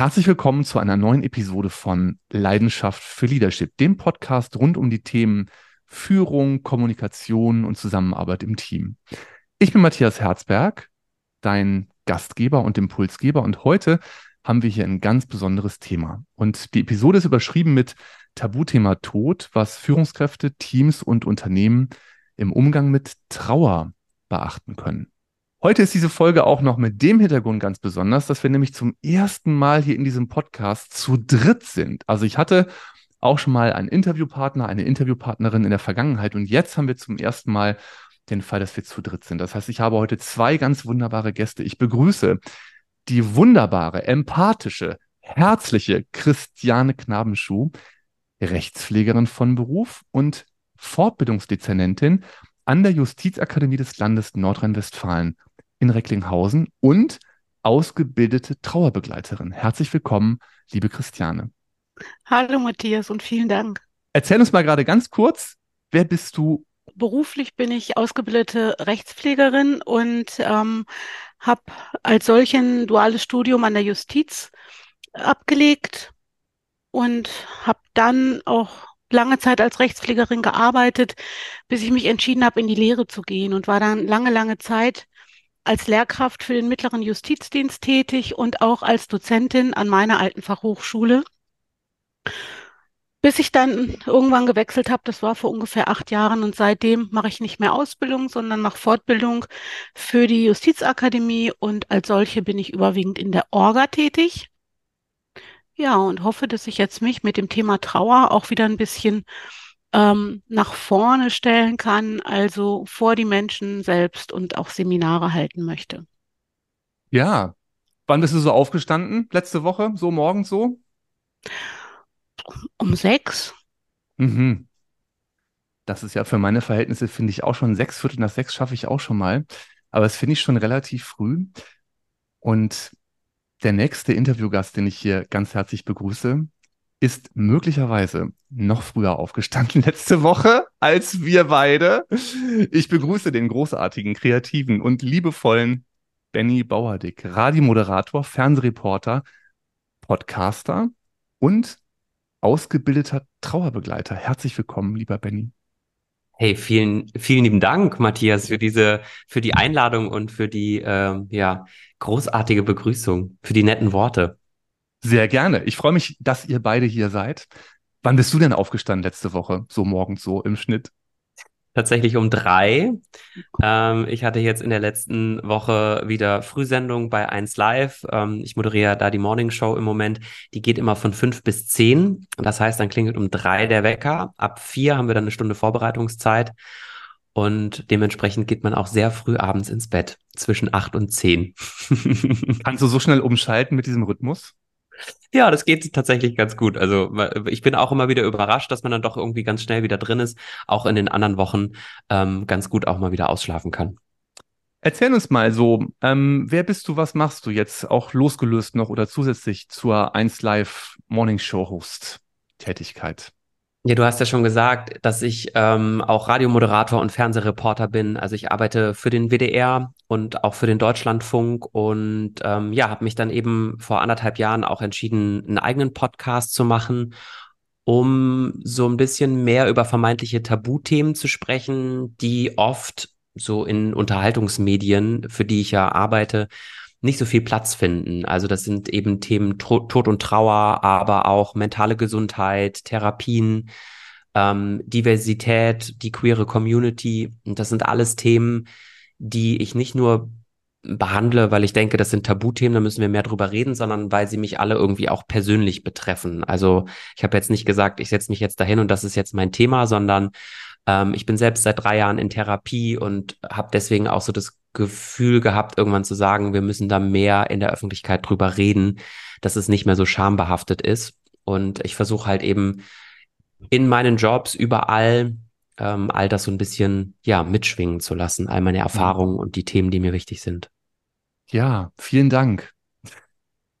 Herzlich willkommen zu einer neuen Episode von Leidenschaft für Leadership, dem Podcast rund um die Themen Führung, Kommunikation und Zusammenarbeit im Team. Ich bin Matthias Herzberg, dein Gastgeber und Impulsgeber und heute haben wir hier ein ganz besonderes Thema. Und die Episode ist überschrieben mit Tabuthema Tod, was Führungskräfte, Teams und Unternehmen im Umgang mit Trauer beachten können. Heute ist diese Folge auch noch mit dem Hintergrund ganz besonders, dass wir nämlich zum ersten Mal hier in diesem Podcast zu dritt sind. Also ich hatte auch schon mal einen Interviewpartner, eine Interviewpartnerin in der Vergangenheit und jetzt haben wir zum ersten Mal den Fall, dass wir zu dritt sind. Das heißt, ich habe heute zwei ganz wunderbare Gäste. Ich begrüße die wunderbare, empathische, herzliche Christiane Knabenschuh, Rechtspflegerin von Beruf und Fortbildungsdezernentin an der Justizakademie des Landes Nordrhein-Westfalen in Recklinghausen und ausgebildete Trauerbegleiterin. Herzlich willkommen, liebe Christiane. Hallo Matthias und vielen Dank. Erzähl uns mal gerade ganz kurz, wer bist du? Beruflich bin ich ausgebildete Rechtspflegerin und ähm, habe als solchen duales Studium an der Justiz abgelegt und habe dann auch lange Zeit als Rechtspflegerin gearbeitet, bis ich mich entschieden habe, in die Lehre zu gehen und war dann lange, lange Zeit als Lehrkraft für den mittleren Justizdienst tätig und auch als Dozentin an meiner alten Fachhochschule. Bis ich dann irgendwann gewechselt habe, das war vor ungefähr acht Jahren und seitdem mache ich nicht mehr Ausbildung, sondern mache Fortbildung für die Justizakademie und als solche bin ich überwiegend in der Orga tätig. Ja, und hoffe, dass ich jetzt mich mit dem Thema Trauer auch wieder ein bisschen ähm, nach vorne stellen kann, also vor die Menschen selbst und auch Seminare halten möchte. Ja, wann bist du so aufgestanden? Letzte Woche, so morgens so? Um sechs. Mhm. Das ist ja für meine Verhältnisse, finde ich auch schon sechs Viertel nach sechs schaffe ich auch schon mal. Aber das finde ich schon relativ früh. Und der nächste Interviewgast, den ich hier ganz herzlich begrüße, ist möglicherweise noch früher aufgestanden letzte Woche als wir beide. Ich begrüße den großartigen, kreativen und liebevollen Benny Bauerdick, Radiomoderator, Fernsehreporter, Podcaster und ausgebildeter Trauerbegleiter. Herzlich willkommen, lieber Benny. Hey, vielen, vielen lieben Dank, Matthias, für diese, für die Einladung und für die, ähm, ja, großartige Begrüßung, für die netten Worte. Sehr gerne. Ich freue mich, dass ihr beide hier seid. Wann bist du denn aufgestanden letzte Woche? So morgens so im Schnitt? Tatsächlich um drei. Ähm, ich hatte jetzt in der letzten Woche wieder Frühsendung bei 1 Live. Ähm, ich moderiere da die Morning Show im Moment. Die geht immer von fünf bis zehn. Das heißt, dann klingelt um drei der Wecker. Ab vier haben wir dann eine Stunde Vorbereitungszeit. Und dementsprechend geht man auch sehr früh abends ins Bett, zwischen acht und zehn. Kannst du so schnell umschalten mit diesem Rhythmus? Ja, das geht tatsächlich ganz gut. Also ich bin auch immer wieder überrascht, dass man dann doch irgendwie ganz schnell wieder drin ist, auch in den anderen Wochen ähm, ganz gut auch mal wieder ausschlafen kann. Erzähl uns mal so, ähm, wer bist du, was machst du jetzt auch losgelöst noch oder zusätzlich zur 1 Live Morning Show Host Tätigkeit? Ja, du hast ja schon gesagt, dass ich ähm, auch Radiomoderator und Fernsehreporter bin. Also ich arbeite für den WDR und auch für den Deutschlandfunk und ähm, ja, habe mich dann eben vor anderthalb Jahren auch entschieden, einen eigenen Podcast zu machen, um so ein bisschen mehr über vermeintliche Tabuthemen zu sprechen, die oft so in Unterhaltungsmedien, für die ich ja arbeite, nicht so viel Platz finden. Also das sind eben Themen Tod und Trauer, aber auch mentale Gesundheit, Therapien, ähm, Diversität, die queere Community. Und das sind alles Themen, die ich nicht nur behandle, weil ich denke, das sind Tabuthemen, da müssen wir mehr drüber reden, sondern weil sie mich alle irgendwie auch persönlich betreffen. Also ich habe jetzt nicht gesagt, ich setze mich jetzt dahin und das ist jetzt mein Thema, sondern ähm, ich bin selbst seit drei Jahren in Therapie und habe deswegen auch so das Gefühl gehabt, irgendwann zu sagen, wir müssen da mehr in der Öffentlichkeit drüber reden, dass es nicht mehr so schambehaftet ist. Und ich versuche halt eben in meinen Jobs überall ähm, all das so ein bisschen ja mitschwingen zu lassen, all meine Erfahrungen und die Themen, die mir wichtig sind. Ja, vielen Dank.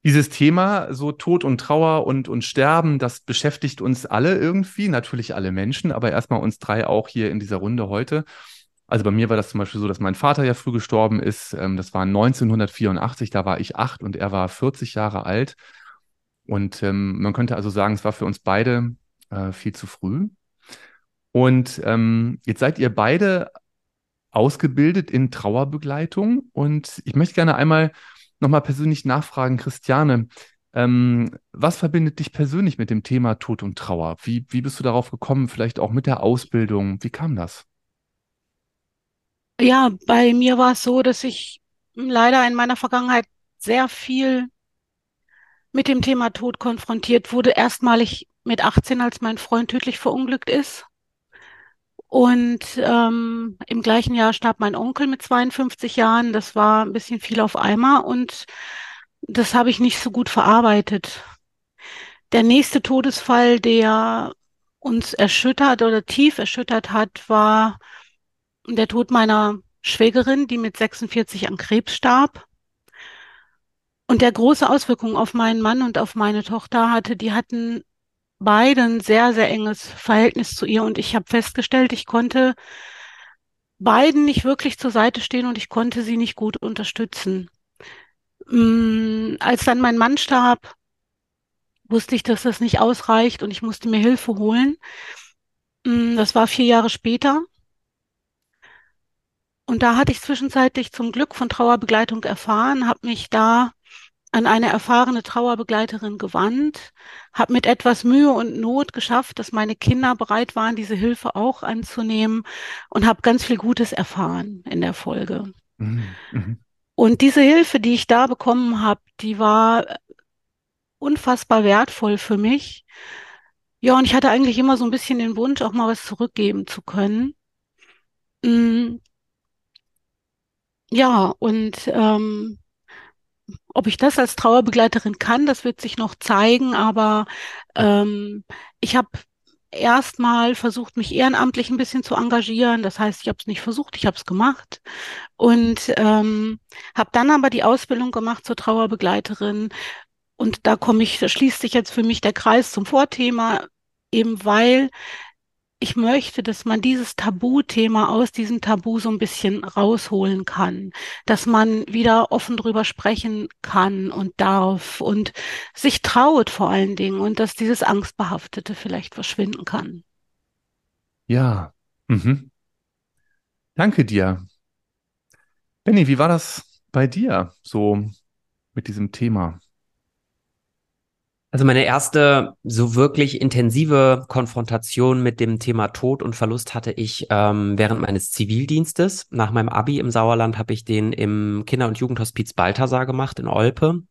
Dieses Thema, so Tod und Trauer und, und Sterben, das beschäftigt uns alle irgendwie, natürlich alle Menschen, aber erstmal uns drei auch hier in dieser Runde heute. Also bei mir war das zum Beispiel so, dass mein Vater ja früh gestorben ist. Ähm, das war 1984, da war ich acht und er war 40 Jahre alt. Und ähm, man könnte also sagen, es war für uns beide äh, viel zu früh. Und ähm, jetzt seid ihr beide ausgebildet in Trauerbegleitung. Und ich möchte gerne einmal nochmal persönlich nachfragen, Christiane, ähm, was verbindet dich persönlich mit dem Thema Tod und Trauer? Wie, wie bist du darauf gekommen, vielleicht auch mit der Ausbildung? Wie kam das? Ja, bei mir war es so, dass ich leider in meiner Vergangenheit sehr viel mit dem Thema Tod konfrontiert wurde. Erstmalig mit 18, als mein Freund tödlich verunglückt ist. Und ähm, im gleichen Jahr starb mein Onkel mit 52 Jahren. Das war ein bisschen viel auf einmal und das habe ich nicht so gut verarbeitet. Der nächste Todesfall, der uns erschüttert oder tief erschüttert hat, war der Tod meiner Schwägerin, die mit 46 an Krebs starb. Und der große Auswirkungen auf meinen Mann und auf meine Tochter hatte, die hatten beide ein sehr, sehr enges Verhältnis zu ihr. Und ich habe festgestellt, ich konnte beiden nicht wirklich zur Seite stehen und ich konnte sie nicht gut unterstützen. Mm, als dann mein Mann starb, wusste ich, dass das nicht ausreicht und ich musste mir Hilfe holen. Mm, das war vier Jahre später. Und da hatte ich zwischenzeitlich zum Glück von Trauerbegleitung erfahren, habe mich da an eine erfahrene Trauerbegleiterin gewandt, habe mit etwas Mühe und Not geschafft, dass meine Kinder bereit waren, diese Hilfe auch anzunehmen und habe ganz viel Gutes erfahren in der Folge. Mhm. mhm. Und diese Hilfe, die ich da bekommen habe, die war unfassbar wertvoll für mich. Ja, und ich hatte eigentlich immer so ein bisschen den Wunsch, auch mal was zurückgeben zu können. Mm. Ja, und ähm, ob ich das als Trauerbegleiterin kann, das wird sich noch zeigen, aber ähm, ich habe erstmal versucht, mich ehrenamtlich ein bisschen zu engagieren. Das heißt, ich habe es nicht versucht, ich habe es gemacht und ähm, habe dann aber die Ausbildung gemacht zur Trauerbegleiterin. Und da komme ich, da schließt sich jetzt für mich der Kreis zum Vorthema, eben weil ich möchte, dass man dieses Tabuthema aus diesem Tabu so ein bisschen rausholen kann, dass man wieder offen drüber sprechen kann und darf und sich traut vor allen Dingen und dass dieses Angstbehaftete vielleicht verschwinden kann. Ja, mhm. danke dir. Benny, wie war das bei dir so mit diesem Thema? Also meine erste so wirklich intensive Konfrontation mit dem Thema Tod und Verlust hatte ich ähm, während meines Zivildienstes. Nach meinem Abi im Sauerland habe ich den im Kinder- und Jugendhospiz Balthasar gemacht in Olpe.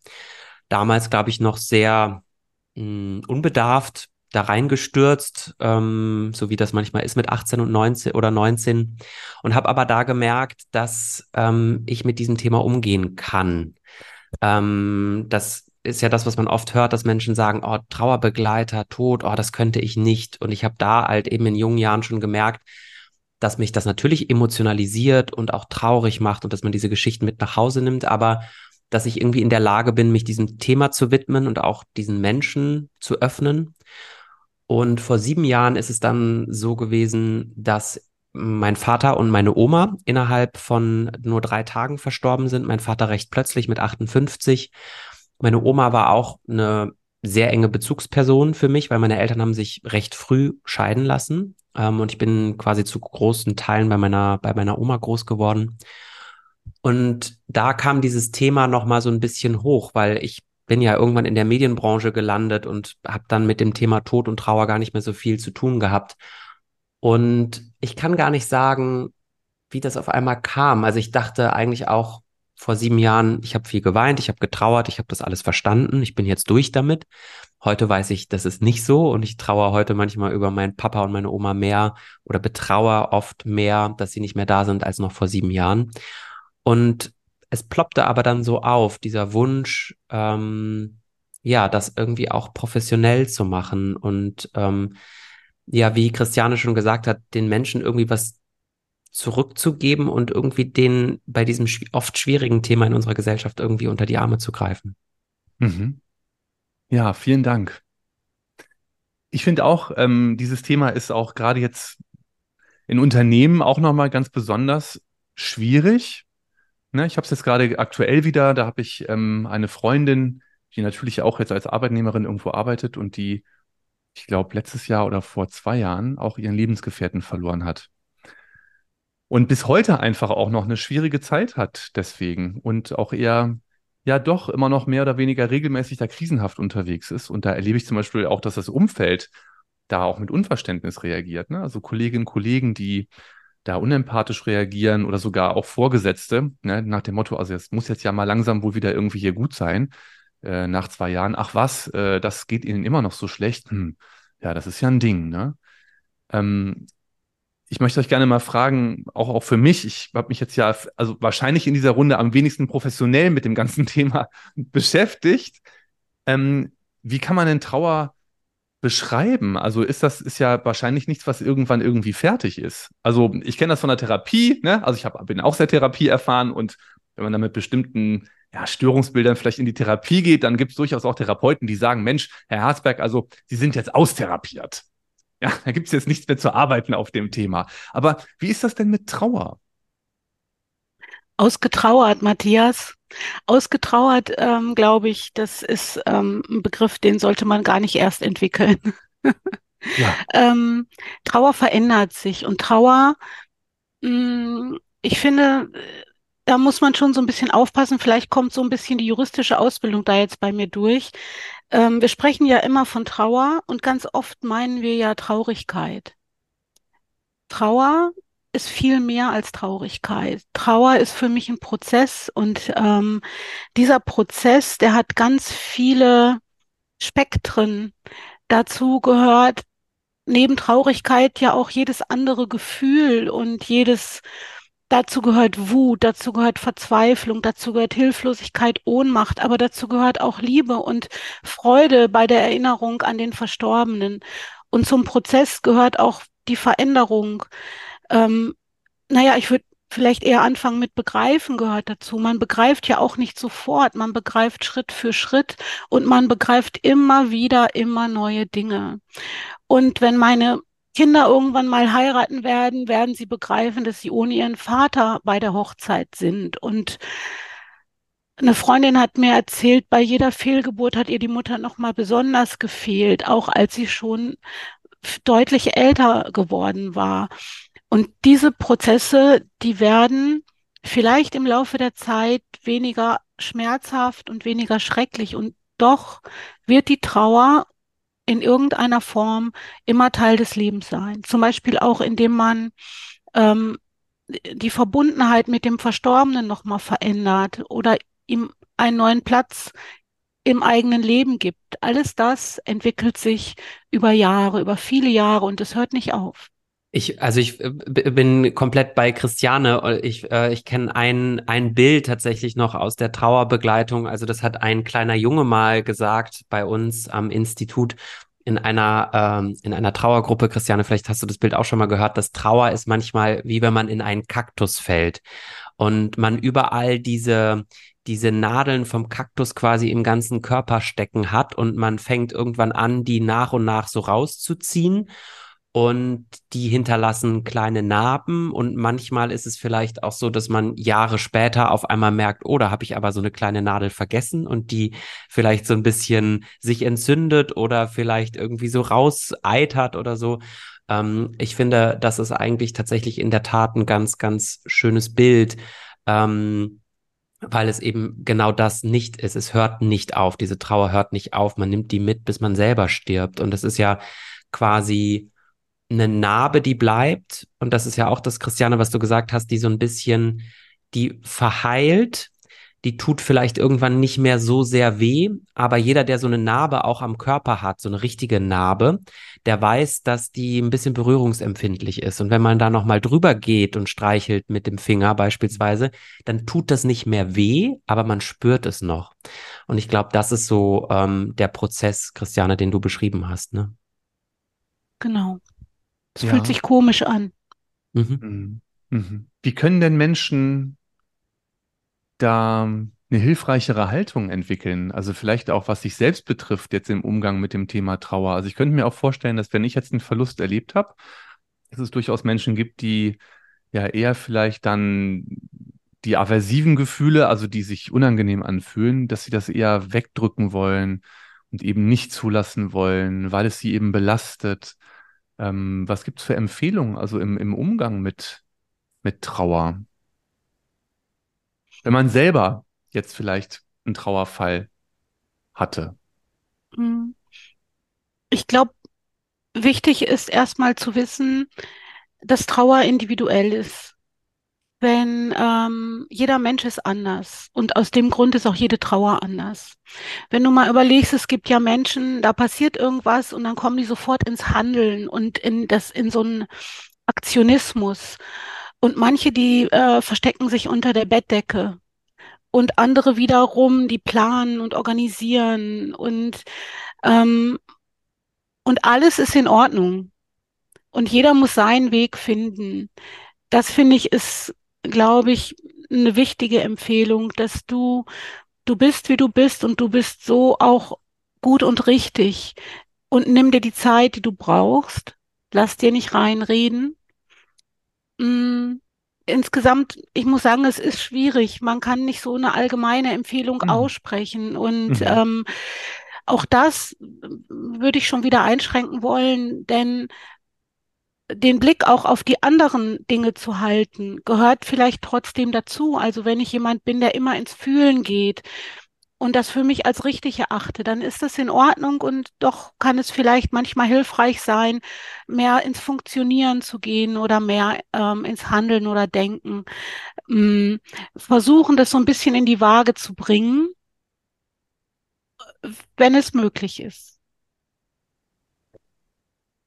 Damals, glaube ich, noch sehr mh, hm, unbedarft da reingestürzt, ähm, so wie das manchmal ist mit 18 und 19 oder 19 und habe aber da gemerkt, dass ähm, ich mit diesem Thema umgehen kann. Ähm, das ist ja das, was man oft hört, dass Menschen sagen, oh, Trauerbegleiter, Tod, oh, das könnte ich nicht. Und ich habe da halt eben in jungen Jahren schon gemerkt, dass mich das natürlich emotionalisiert und auch traurig macht und dass man diese Geschichten mit nach Hause nimmt, aber dass ich irgendwie in der Lage bin, mich diesem Thema zu widmen und auch diesen Menschen zu öffnen. Und vor sieben Jahren ist es dann so gewesen, dass mein Vater und meine Oma innerhalb von nur drei Tagen verstorben sind. Mein Vater recht plötzlich mit 58 meine Oma war auch eine sehr enge Bezugsperson für mich, weil meine Eltern haben sich recht früh scheiden lassen. Ähm, und ich bin quasi zu großen Teilen bei meiner, bei meiner Oma groß geworden. Und da kam dieses Thema nochmal so ein bisschen hoch, weil ich bin ja irgendwann in der Medienbranche gelandet und habe dann mit dem Thema Tod und Trauer gar nicht mehr so viel zu tun gehabt. Und ich kann gar nicht sagen, wie das auf einmal kam. Also ich dachte eigentlich auch, vor sieben Jahren, ich habe viel geweint, ich habe getrauert, ich habe das alles verstanden, ich bin jetzt durch damit. Heute weiß ich, das ist nicht so und ich trauere heute manchmal über meinen Papa und meine Oma mehr oder betrauere oft mehr, dass sie nicht mehr da sind als noch vor sieben Jahren. Und es ploppte aber dann so auf, dieser Wunsch, ähm, ja, das irgendwie auch professionell zu machen und ähm, ja, wie Christiane schon gesagt hat, den Menschen irgendwie was zurückzugeben und irgendwie den bei diesem oft schwierigen Thema in unserer Gesellschaft irgendwie unter die Arme zu greifen. Mhm. Ja, vielen Dank. Ich finde auch, ähm, dieses Thema ist auch gerade jetzt in Unternehmen auch nochmal ganz besonders schwierig. Ne, ich habe es jetzt gerade aktuell wieder, da habe ich ähm, eine Freundin, die natürlich auch jetzt als Arbeitnehmerin irgendwo arbeitet und die, ich glaube, letztes Jahr oder vor zwei Jahren auch ihren Lebensgefährten verloren hat. Und bis heute einfach auch noch eine schwierige Zeit hat deswegen und auch eher ja doch immer noch mehr oder weniger regelmäßig da krisenhaft unterwegs ist. Und da erlebe ich zum Beispiel auch, dass das Umfeld da auch mit Unverständnis reagiert. Ne? Also Kolleginnen und Kollegen, die da unempathisch reagieren oder sogar auch Vorgesetzte, ne? nach dem Motto, also es muss jetzt ja mal langsam wohl wieder irgendwie hier gut sein, äh, nach zwei Jahren, ach was, äh, das geht ihnen immer noch so schlecht. Hm, ja, das ist ja ein Ding, ne? Ähm, ich möchte euch gerne mal fragen, auch, auch für mich, ich habe mich jetzt ja, also wahrscheinlich in dieser Runde am wenigsten professionell mit dem ganzen Thema beschäftigt. Ähm, wie kann man denn Trauer beschreiben? Also ist das ist ja wahrscheinlich nichts, was irgendwann irgendwie fertig ist. Also ich kenne das von der Therapie, ne? Also ich hab, bin auch sehr Therapie erfahren und wenn man dann mit bestimmten ja, Störungsbildern vielleicht in die Therapie geht, dann gibt es durchaus auch Therapeuten, die sagen, Mensch, Herr Herzberg, also Sie sind jetzt austherapiert. Ja, da gibt es jetzt nichts mehr zu arbeiten auf dem Thema. Aber wie ist das denn mit Trauer? Ausgetrauert, Matthias. Ausgetrauert, ähm, glaube ich, das ist ähm, ein Begriff, den sollte man gar nicht erst entwickeln. ja. ähm, Trauer verändert sich und Trauer, mh, mm, ich finde, da muss man schon so ein bisschen aufpassen. Vielleicht kommt so ein bisschen die juristische Ausbildung da jetzt bei mir durch. Ähm, wir sprechen ja immer von Trauer und ganz oft meinen wir ja Traurigkeit. Trauer ist viel mehr als Traurigkeit. Trauer ist für mich ein Prozess und ähm, dieser Prozess, der hat ganz viele Spektren. Dazu gehört neben Traurigkeit ja auch jedes andere Gefühl und jedes Dazu gehört Wut, dazu gehört Verzweiflung, dazu gehört Hilflosigkeit, Ohnmacht, aber dazu gehört auch Liebe und Freude bei der Erinnerung an den Verstorbenen. Und zum Prozess gehört auch die Veränderung. Ähm, naja, ich würde vielleicht eher anfangen mit Begreifen gehört dazu. Man begreift ja auch nicht sofort, man begreift Schritt für Schritt und man begreift immer wieder immer neue Dinge. Und wenn meine Kinder irgendwann mal heiraten werden, werden sie begreifen, dass sie ohne ihren Vater bei der Hochzeit sind. Und eine Freundin hat mir erzählt, bei jeder Fehlgeburt hat ihr die Mutter noch mal besonders gefehlt, auch als sie schon deutlich älter geworden war. Und diese Prozesse, die werden vielleicht im Laufe der Zeit weniger schmerzhaft und weniger schrecklich. Und doch wird die Trauer in irgendeiner Form immer Teil des Lebens sein. Zum Beispiel auch, indem man ähm, die Verbundenheit mit dem Verstorbenen nochmal verändert oder ihm einen neuen Platz im eigenen Leben gibt. Alles das entwickelt sich über Jahre, über viele Jahre und es hört nicht auf. Ich, also ich äh, bin komplett bei Christiane. Ich, äh, ich kenne ein, ein Bild tatsächlich noch aus der Trauerbegleitung. Also das hat ein kleiner Junge mal gesagt bei uns am Institut in einer, ähm, in einer Trauergruppe. Christiane, vielleicht hast du das Bild auch schon mal gehört, dass Trauer ist manchmal wie wenn man in einen Kaktus fällt und man überall diese, diese Nadeln vom Kaktus quasi im ganzen Körper stecken hat und man fängt irgendwann an, die nach und nach so rauszuziehen und die hinterlassen kleine Narben und manchmal ist es vielleicht auch so, dass man Jahre später auf einmal merkt, oh, da habe ich aber so eine kleine Nadel vergessen und die vielleicht so ein bisschen sich entzündet oder vielleicht irgendwie so rauseitert oder so. Ähm, ich finde, das ist eigentlich tatsächlich in der Tat ein ganz, ganz schönes Bild. Ähm, weil es eben genau das nicht ist. Es hört nicht auf. Diese Trauer hört nicht auf. Man nimmt die mit, bis man selber stirbt. Und das ist ja quasi eine Narbe, die bleibt. Und das ist ja auch das, Christiane, was du gesagt hast, die so ein bisschen, die verheilt. Die tut vielleicht irgendwann nicht mehr so sehr weh, aber jeder, der so eine Narbe auch am Körper hat, so eine richtige Narbe, der weiß, dass die ein bisschen berührungsempfindlich ist. Und wenn man da nochmal drüber geht und streichelt mit dem Finger beispielsweise, dann tut das nicht mehr weh, aber man spürt es noch. Und ich glaube, das ist so ähm, der Prozess, Christiane, den du beschrieben hast. Ne? Genau. Es ja. fühlt sich komisch an. Mhm. mhm. Mhm. Wie können denn Menschen da eine hilfreichere Haltung entwickeln? Also vielleicht auch, was sich selbst betrifft, jetzt im Umgang mit dem Thema Trauer. Also ich könnte mir auch vorstellen, dass wenn ich jetzt einen Verlust erlebt habe, dass es durchaus Menschen gibt, die ja eher vielleicht dann die aversiven Gefühle, also die sich unangenehm anfühlen, dass sie das eher wegdrücken wollen und eben nicht zulassen wollen, weil es sie eben belastet. Ähm, was gibt es für Empfehlungen, also im, im Umgang mit, mit Trauer? Wenn man selber jetzt vielleicht einen Trauerfall hatte. Hm. Ich glaube, wichtig ist erstmal zu wissen, dass Trauer individuell ist. Wenn ähm, jeder Mensch ist anders und aus dem Grund ist auch jede Trauer anders. Wenn du mal überlegst, es gibt ja Menschen, da passiert irgendwas und dann kommen die sofort ins Handeln und in das in so einen Aktionismus. Und manche, die äh, verstecken sich unter der Bettdecke und andere wiederum, die planen und organisieren und ähm, und alles ist in Ordnung. Und jeder muss seinen Weg finden. Das finde ich ist, glaube ich, eine wichtige Empfehlung, dass du, du bist, wie du bist und du bist so auch gut und richtig. Und nimm dir die Zeit, die du brauchst. Lass dir nicht reinreden. Mm, insgesamt, ich muss sagen, es ist schwierig. Man kann nicht so eine allgemeine Empfehlung Mhm. aussprechen. Und Mhm. ähm, auch das würde ich schon wieder einschränken wollen, denn den Blick auch auf die anderen Dinge zu halten, gehört vielleicht trotzdem dazu. Also wenn ich jemand bin, der immer ins Fühlen geht und das für mich als richtig erachte, dann ist das in Ordnung und doch kann es vielleicht manchmal hilfreich sein, mehr ins Funktionieren zu gehen oder mehr ähm, ins Handeln oder Denken. Mm, versuchen, das so ein bisschen in die Waage zu bringen, wenn es möglich ist.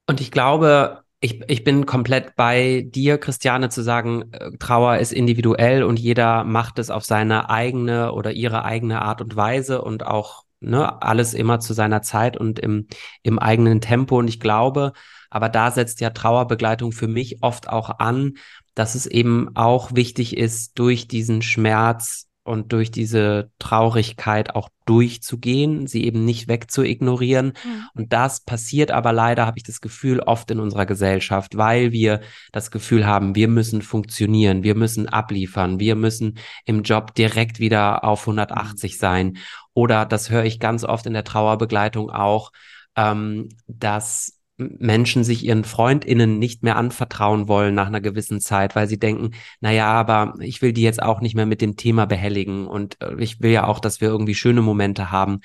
Und ich glaube, ich, ich bin komplett bei dir, Christiane, zu sagen, äh, Trauer ist individuell und jeder macht es auf seine eigene oder ihre eigene Art und Weise und auch ne, alles immer zu seiner Zeit und im, im eigenen Tempo. Und ich glaube, aber da setzt ja Trauerbegleitung für mich oft auch an, dass es eben auch wichtig ist, durch diesen Schmerz und durch diese Traurigkeit auch durchzugehen, sie eben nicht wegzuignorieren. Mhm. Und das passiert aber leider, habe ich das Gefühl, oft in unserer Gesellschaft, weil wir das Gefühl haben, wir müssen funktionieren, wir müssen abliefern, wir müssen im Job direkt wieder auf 180 sein. Oder das höre ich ganz oft in der Trauerbegleitung auch, ähm, dass Menschen sich ihren FreundInnen nicht mehr anvertrauen wollen nach einer gewissen Zeit, weil sie denken, naja, aber ich will die jetzt auch nicht mehr mit dem Thema behelligen und äh, ich will ja auch, dass wir irgendwie schöne Momente haben.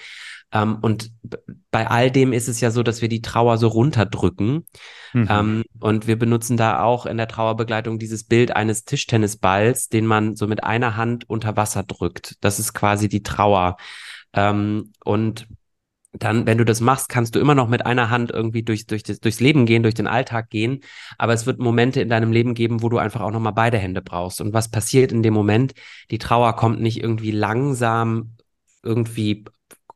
Ähm, und bei all dem ist es ja so, dass wir die Trauer so runterdrücken. Mhm. Ähm, und wir benutzen da auch in der Trauerbegleitung dieses Bild eines Tischtennisballs, den man so mit einer Hand unter Wasser drückt. Das ist quasi die Trauer. Ähm, und dann, wenn du das machst, kannst du immer noch mit einer Hand irgendwie durch, durch das, durchs Leben gehen, durch den Alltag gehen. Aber es wird Momente in deinem Leben geben, wo du einfach auch nochmal beide Hände brauchst. Und was passiert in dem Moment? Die Trauer kommt nicht irgendwie langsam irgendwie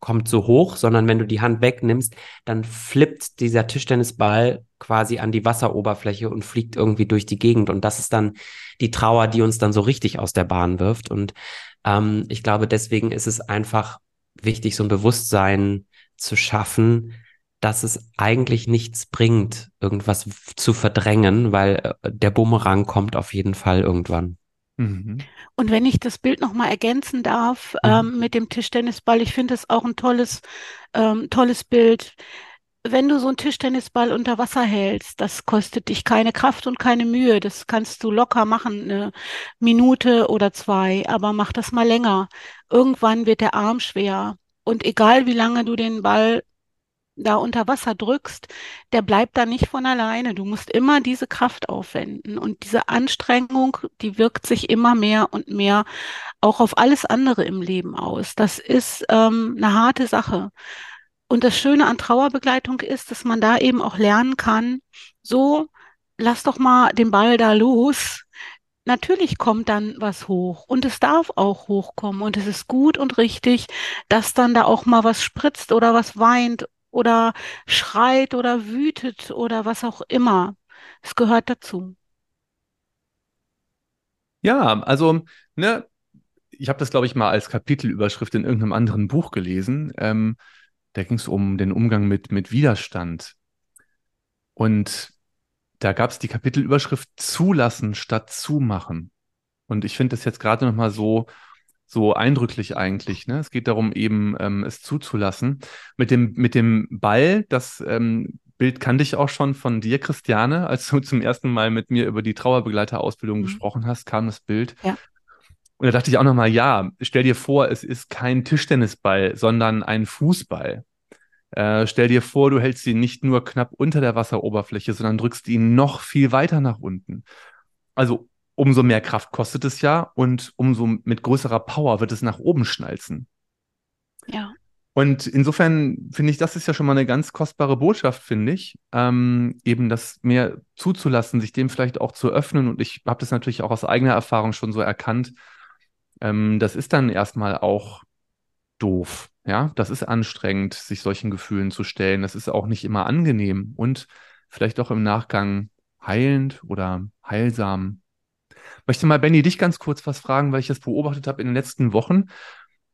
kommt so hoch, sondern wenn du die Hand wegnimmst, dann flippt dieser Tischtennisball quasi an die Wasseroberfläche und fliegt irgendwie durch die Gegend. Und das ist dann die Trauer, die uns dann so richtig aus der Bahn wirft. Und ähm, ich glaube, deswegen ist es einfach wichtig, so ein Bewusstsein zu schaffen, dass es eigentlich nichts bringt, irgendwas zu verdrängen, weil äh, der Bumerang kommt auf jeden Fall irgendwann. Mhm. Und wenn ich das Bild nochmal ergänzen darf, Mhm. ähm, mit dem Tischtennisball, ich finde das auch ein tolles, ähm, tolles Bild. Wenn du so einen Tischtennisball unter Wasser hältst, das kostet dich keine Kraft und keine Mühe. Das kannst du locker machen, eine Minute oder zwei, aber mach das mal länger. Irgendwann wird der Arm schwer. Und egal wie lange du den Ball da unter Wasser drückst, der bleibt da nicht von alleine. Du musst immer diese Kraft aufwenden. Und diese Anstrengung, die wirkt sich immer mehr und mehr auch auf alles andere im Leben aus. Das ist ähm, eine harte Sache. Und das Schöne an Trauerbegleitung ist, dass man da eben auch lernen kann, so, lass doch mal den Ball da los. Natürlich kommt dann was hoch und es darf auch hochkommen und es ist gut und richtig, dass dann da auch mal was spritzt oder was weint oder schreit oder wütet oder was auch immer. Es gehört dazu. Ja, also, ne, ich habe das, glaube ich, mal als Kapitelüberschrift in irgendeinem anderen Buch gelesen. Ähm, da ging es um den Umgang mit, mit Widerstand. Und da gab es die Kapitelüberschrift Zulassen statt Zumachen. Und ich finde das jetzt gerade nochmal so, so eindrücklich eigentlich. Ne? Es geht darum, eben ähm, es zuzulassen. Mit dem, mit dem Ball, das ähm, Bild kannte ich auch schon von dir, Christiane, als du zum ersten Mal mit mir über die Trauerbegleiterausbildung mhm. gesprochen hast, kam das Bild. Ja. Und da dachte ich auch nochmal, ja, stell dir vor, es ist kein Tischtennisball, sondern ein Fußball. Äh, stell dir vor, du hältst ihn nicht nur knapp unter der Wasseroberfläche, sondern drückst ihn noch viel weiter nach unten. Also umso mehr Kraft kostet es ja und umso mit größerer Power wird es nach oben schnalzen. Ja. Und insofern finde ich, das ist ja schon mal eine ganz kostbare Botschaft, finde ich, ähm, eben das mehr zuzulassen, sich dem vielleicht auch zu öffnen. Und ich habe das natürlich auch aus eigener Erfahrung schon so erkannt. Ähm, das ist dann erstmal auch doof. Ja, das ist anstrengend, sich solchen Gefühlen zu stellen. Das ist auch nicht immer angenehm und vielleicht auch im Nachgang heilend oder heilsam. Möchte mal, Benny, dich ganz kurz was fragen, weil ich das beobachtet habe in den letzten Wochen.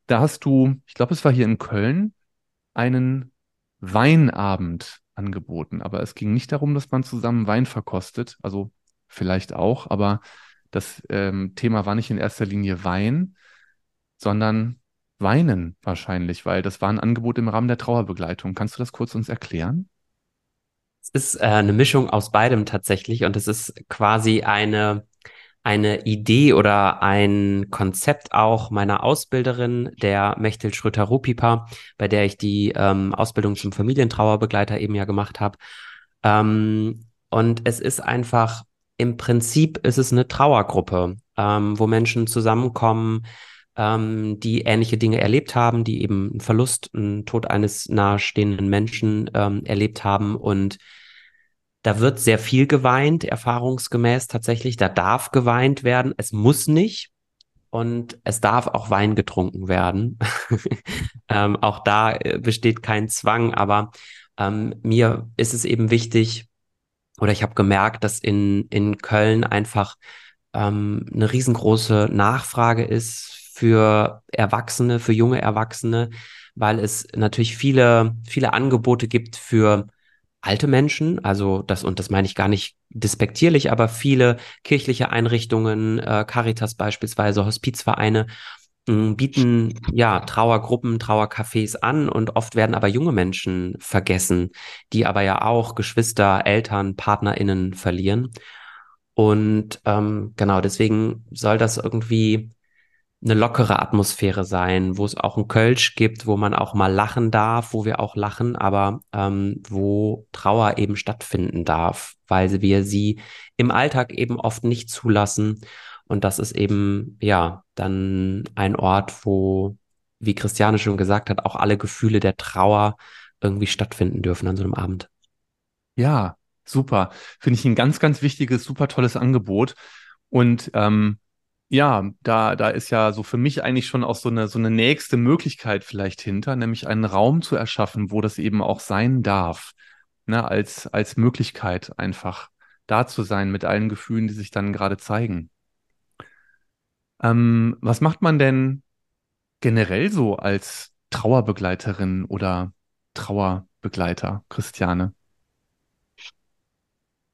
Da hast du, ich glaube, es war hier in Köln, einen Weinabend angeboten. Aber es ging nicht darum, dass man zusammen Wein verkostet. Also vielleicht auch, aber das ähm, Thema war nicht in erster Linie Wein, sondern Weinen wahrscheinlich, weil das war ein Angebot im Rahmen der Trauerbegleitung. Kannst du das kurz uns erklären? Es ist äh, eine Mischung aus beidem tatsächlich und es ist quasi eine, eine Idee oder ein Konzept auch meiner Ausbilderin, der Mechtel Schröter-Rupipa, bei der ich die ähm, Ausbildung zum Familientrauerbegleiter eben ja gemacht habe. Ähm, und es ist einfach, im Prinzip ist es eine Trauergruppe, ähm, wo Menschen zusammenkommen, ähm, die ähnliche Dinge erlebt haben, die eben einen Verlust, einen Tod eines nahestehenden Menschen ähm, erlebt haben und da wird sehr viel geweint, erfahrungsgemäß tatsächlich. Da darf geweint werden. Es muss nicht. Und es darf auch Wein getrunken werden. ähm, auch da äh, besteht kein Zwang, aber ähm, mir ist es eben wichtig, oder ich habe gemerkt, dass in, in Köln einfach ähm, eine riesengroße Nachfrage ist für Erwachsene, für junge Erwachsene, weil es natürlich viele, viele Angebote gibt für alte Menschen, also das, und das meine ich gar nicht despektierlich, aber viele kirchliche Einrichtungen, äh, Caritas beispielsweise, Hospizvereine, mh, bieten ja Trauergruppen, Trauercafés an und oft werden aber junge Menschen vergessen, die aber ja auch Geschwister, Eltern, PartnerInnen verlieren. Und ähm, genau, deswegen soll das irgendwie eine lockere Atmosphäre sein, wo es auch ein Kölsch gibt, wo man auch mal lachen darf, wo wir auch lachen, aber ähm, wo Trauer eben stattfinden darf, weil wir sie im Alltag eben oft nicht zulassen. Und das ist eben, ja, dann ein Ort, wo, wie Christiane schon gesagt hat, auch alle Gefühle der Trauer irgendwie stattfinden dürfen an so einem Abend. Ja, super. Finde ich ein ganz, ganz wichtiges, super tolles Angebot. Und ähm, ja, da, da ist ja so für mich eigentlich schon auch so eine, so eine nächste Möglichkeit vielleicht hinter, nämlich einen Raum zu erschaffen, wo das eben auch sein darf, ne, als, als Möglichkeit einfach da zu sein mit allen Gefühlen, die sich dann gerade zeigen. Ähm, was macht man denn generell so als Trauerbegleiterin oder Trauerbegleiter, Christiane?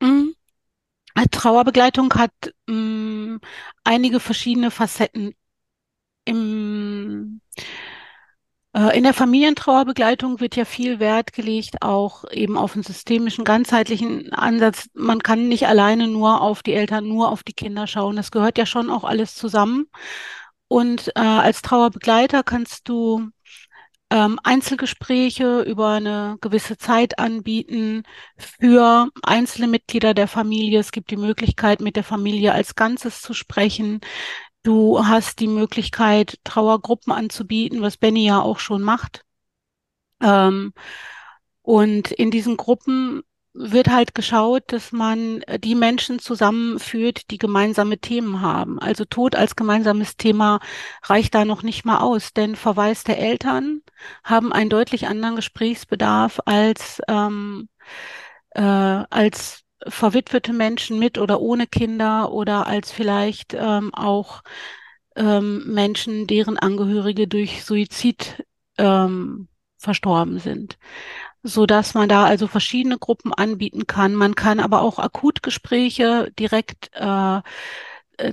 Mhm. Trauerbegleitung hat mh, mm, einige verschiedene Facetten. Im, äh, in der Familientrauerbegleitung wird ja viel Wert gelegt, auch eben auf einen systemischen, ganzheitlichen Ansatz. Man kann nicht alleine nur auf die Eltern, nur auf die Kinder schauen. Das gehört ja schon auch alles zusammen. Und äh, als Trauerbegleiter kannst du ähm, Einzelgespräche über eine gewisse Zeit anbieten für einzelne Mitglieder der Familie. Es gibt die Möglichkeit, mit der Familie als Ganzes zu sprechen. Du hast die Möglichkeit, Trauergruppen anzubieten, was Benny ja auch schon macht. Ähm, und in diesen Gruppen wird halt geschaut, dass man äh, die Menschen zusammenführt, die gemeinsame Themen haben. Also Tod als gemeinsames Thema reicht da noch nicht mal aus, denn verwaiste Eltern haben einen deutlich anderen Gesprächsbedarf als ähm, äh, als verwitwete Menschen mit oder ohne Kinder oder als vielleicht ähm, auch ähm, Menschen, deren Angehörige durch Suizid ähm, verstorben sind so dass man da also verschiedene Gruppen anbieten kann. Man kann aber auch Akutgespräche direkt äh,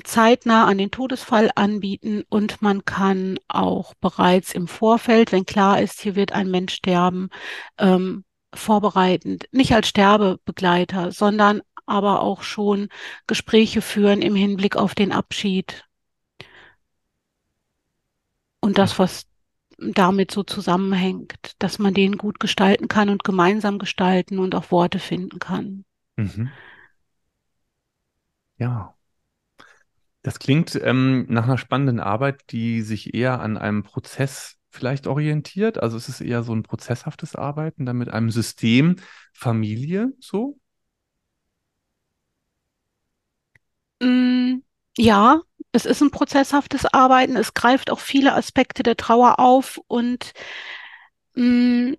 zeitnah an den Todesfall anbieten und man kann auch bereits im Vorfeld, wenn klar ist, hier wird ein Mensch sterben, ähm, vorbereitend, nicht als Sterbebegleiter, sondern aber auch schon Gespräche führen im Hinblick auf den Abschied. Und das, was damit so zusammenhängt, dass man den gut gestalten kann und gemeinsam gestalten und auch Worte finden kann. Mhm. Ja. Das klingt ähm, nach einer spannenden Arbeit, die sich eher an einem Prozess vielleicht orientiert. Also es ist eher so ein prozesshaftes Arbeiten dann mit einem System Familie so. Mm, ja, es ist ein prozesshaftes Arbeiten. Es greift auch viele Aspekte der Trauer auf und mh, mm,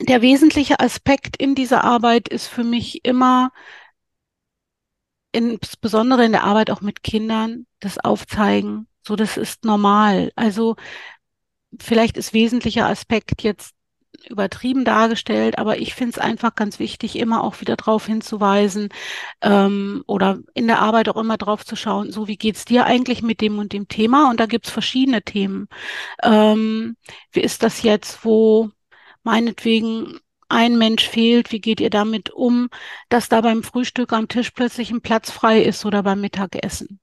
der wesentliche Aspekt in dieser Arbeit ist für mich immer, insbesondere in der Arbeit auch mit Kindern, das Aufzeigen. So, das ist normal. Also vielleicht ist wesentlicher Aspekt jetzt übertrieben dargestellt, aber ich finde es einfach ganz wichtig, immer auch wieder darauf hinzuweisen ähm, oder in der Arbeit auch immer drauf zu schauen, so wie geht's dir eigentlich mit dem und dem Thema? Und da gibt's verschiedene Themen. Ähm, wie ist das jetzt, wo meinetwegen ein Mensch fehlt, wie geht ihr damit um, dass da beim Frühstück am Tisch plötzlich ein Platz frei ist oder beim Mittagessen?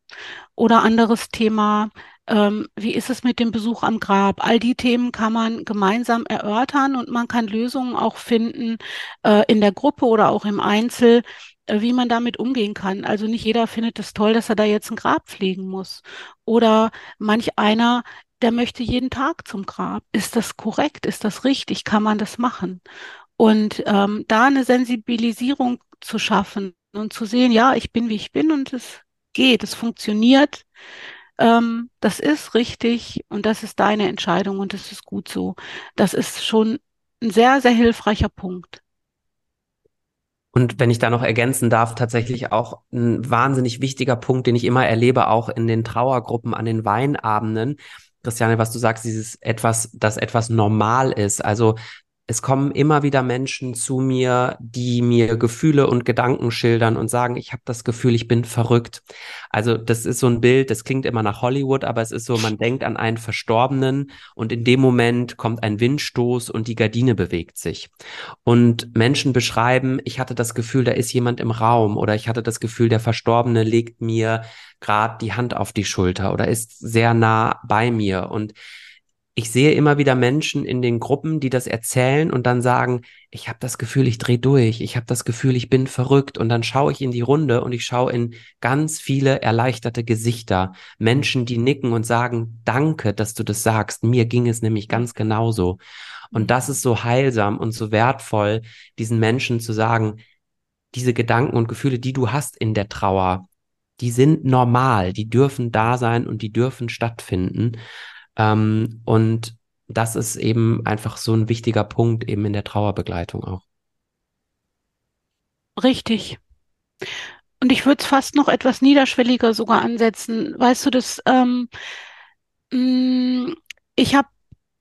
Oder anderes Thema, ähm, wie ist es mit dem Besuch am Grab? All die Themen kann man gemeinsam erörtern und man kann Lösungen auch finden äh, in der Gruppe oder auch im Einzel, äh, wie man damit umgehen kann. Also nicht jeder findet es toll, dass er da jetzt ein Grab pflegen muss. Oder manch einer, der möchte jeden Tag zum Grab. Ist das korrekt? Ist das richtig? Kann man das machen? Und ähm, da eine Sensibilisierung zu schaffen und zu sehen, ja, ich bin wie ich bin und es geht, es funktioniert ähm, das ist richtig und das ist deine Entscheidung und das ist gut so. Das ist schon ein sehr, sehr hilfreicher Punkt. Und wenn ich da noch ergänzen darf, tatsächlich auch ein wahnsinnig wichtiger Punkt, den ich immer erlebe, auch in den Trauergruppen, an den Weinabenden. Christiane, was du sagst, dieses etwas, dass etwas normal ist. Also es kommen immer wieder Menschen zu mir, die mir Gefühle und Gedanken schildern und sagen, ich habe das Gefühl, ich bin verrückt. Also das ist so ein Bild, das klingt immer nach Hollywood, aber es ist so, man denkt an einen Verstorbenen und in dem Moment kommt ein Windstoß und die Gardine bewegt sich. Und Menschen beschreiben, ich hatte das Gefühl, da ist jemand im Raum oder ich hatte das Gefühl, der Verstorbene legt mir gerade die Hand auf die Schulter oder ist sehr nah bei mir und ich sehe immer wieder Menschen in den Gruppen, die das erzählen und dann sagen, ich habe das Gefühl, ich drehe durch, ich habe das Gefühl, ich bin verrückt und dann schaue ich in die Runde und ich schaue in ganz viele erleichterte Gesichter, Menschen, die nicken und sagen, danke, dass du das sagst, mir ging es nämlich ganz genauso. Und das ist so heilsam und so wertvoll, diesen Menschen zu sagen, diese Gedanken und Gefühle, die du hast in der Trauer, die sind normal, die dürfen da sein und die dürfen stattfinden. Ähm, und das ist eben einfach so ein wichtiger Punkt eben in der Trauerbegleitung auch. Richtig. Und ich würde es fast noch etwas niederschwelliger sogar ansetzen. Weißt du, das, ähm, mm, ich habe,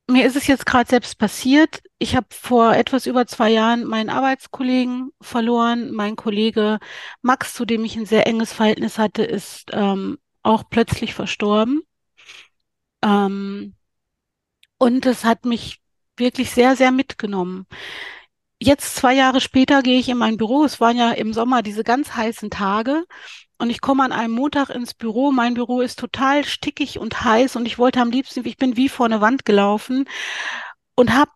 mir ist es jetzt gerade selbst passiert. Ich habe vor etwas über zwei Jahren meinen Arbeitskollegen verloren. Mein Kollege Max, zu dem ich ein sehr enges Verhältnis hatte, ist ähm, auch plötzlich verstorben. Ähm, und es hat mich wirklich sehr, sehr mitgenommen. Jetzt zwei Jahre später gehe ich in mein Büro. Es waren ja im Sommer diese ganz heißen Tage. Und ich komme an einem Montag ins Büro. Mein Büro ist total stickig und heiß. Und ich wollte am liebsten, ich bin wie vor eine Wand gelaufen und hab,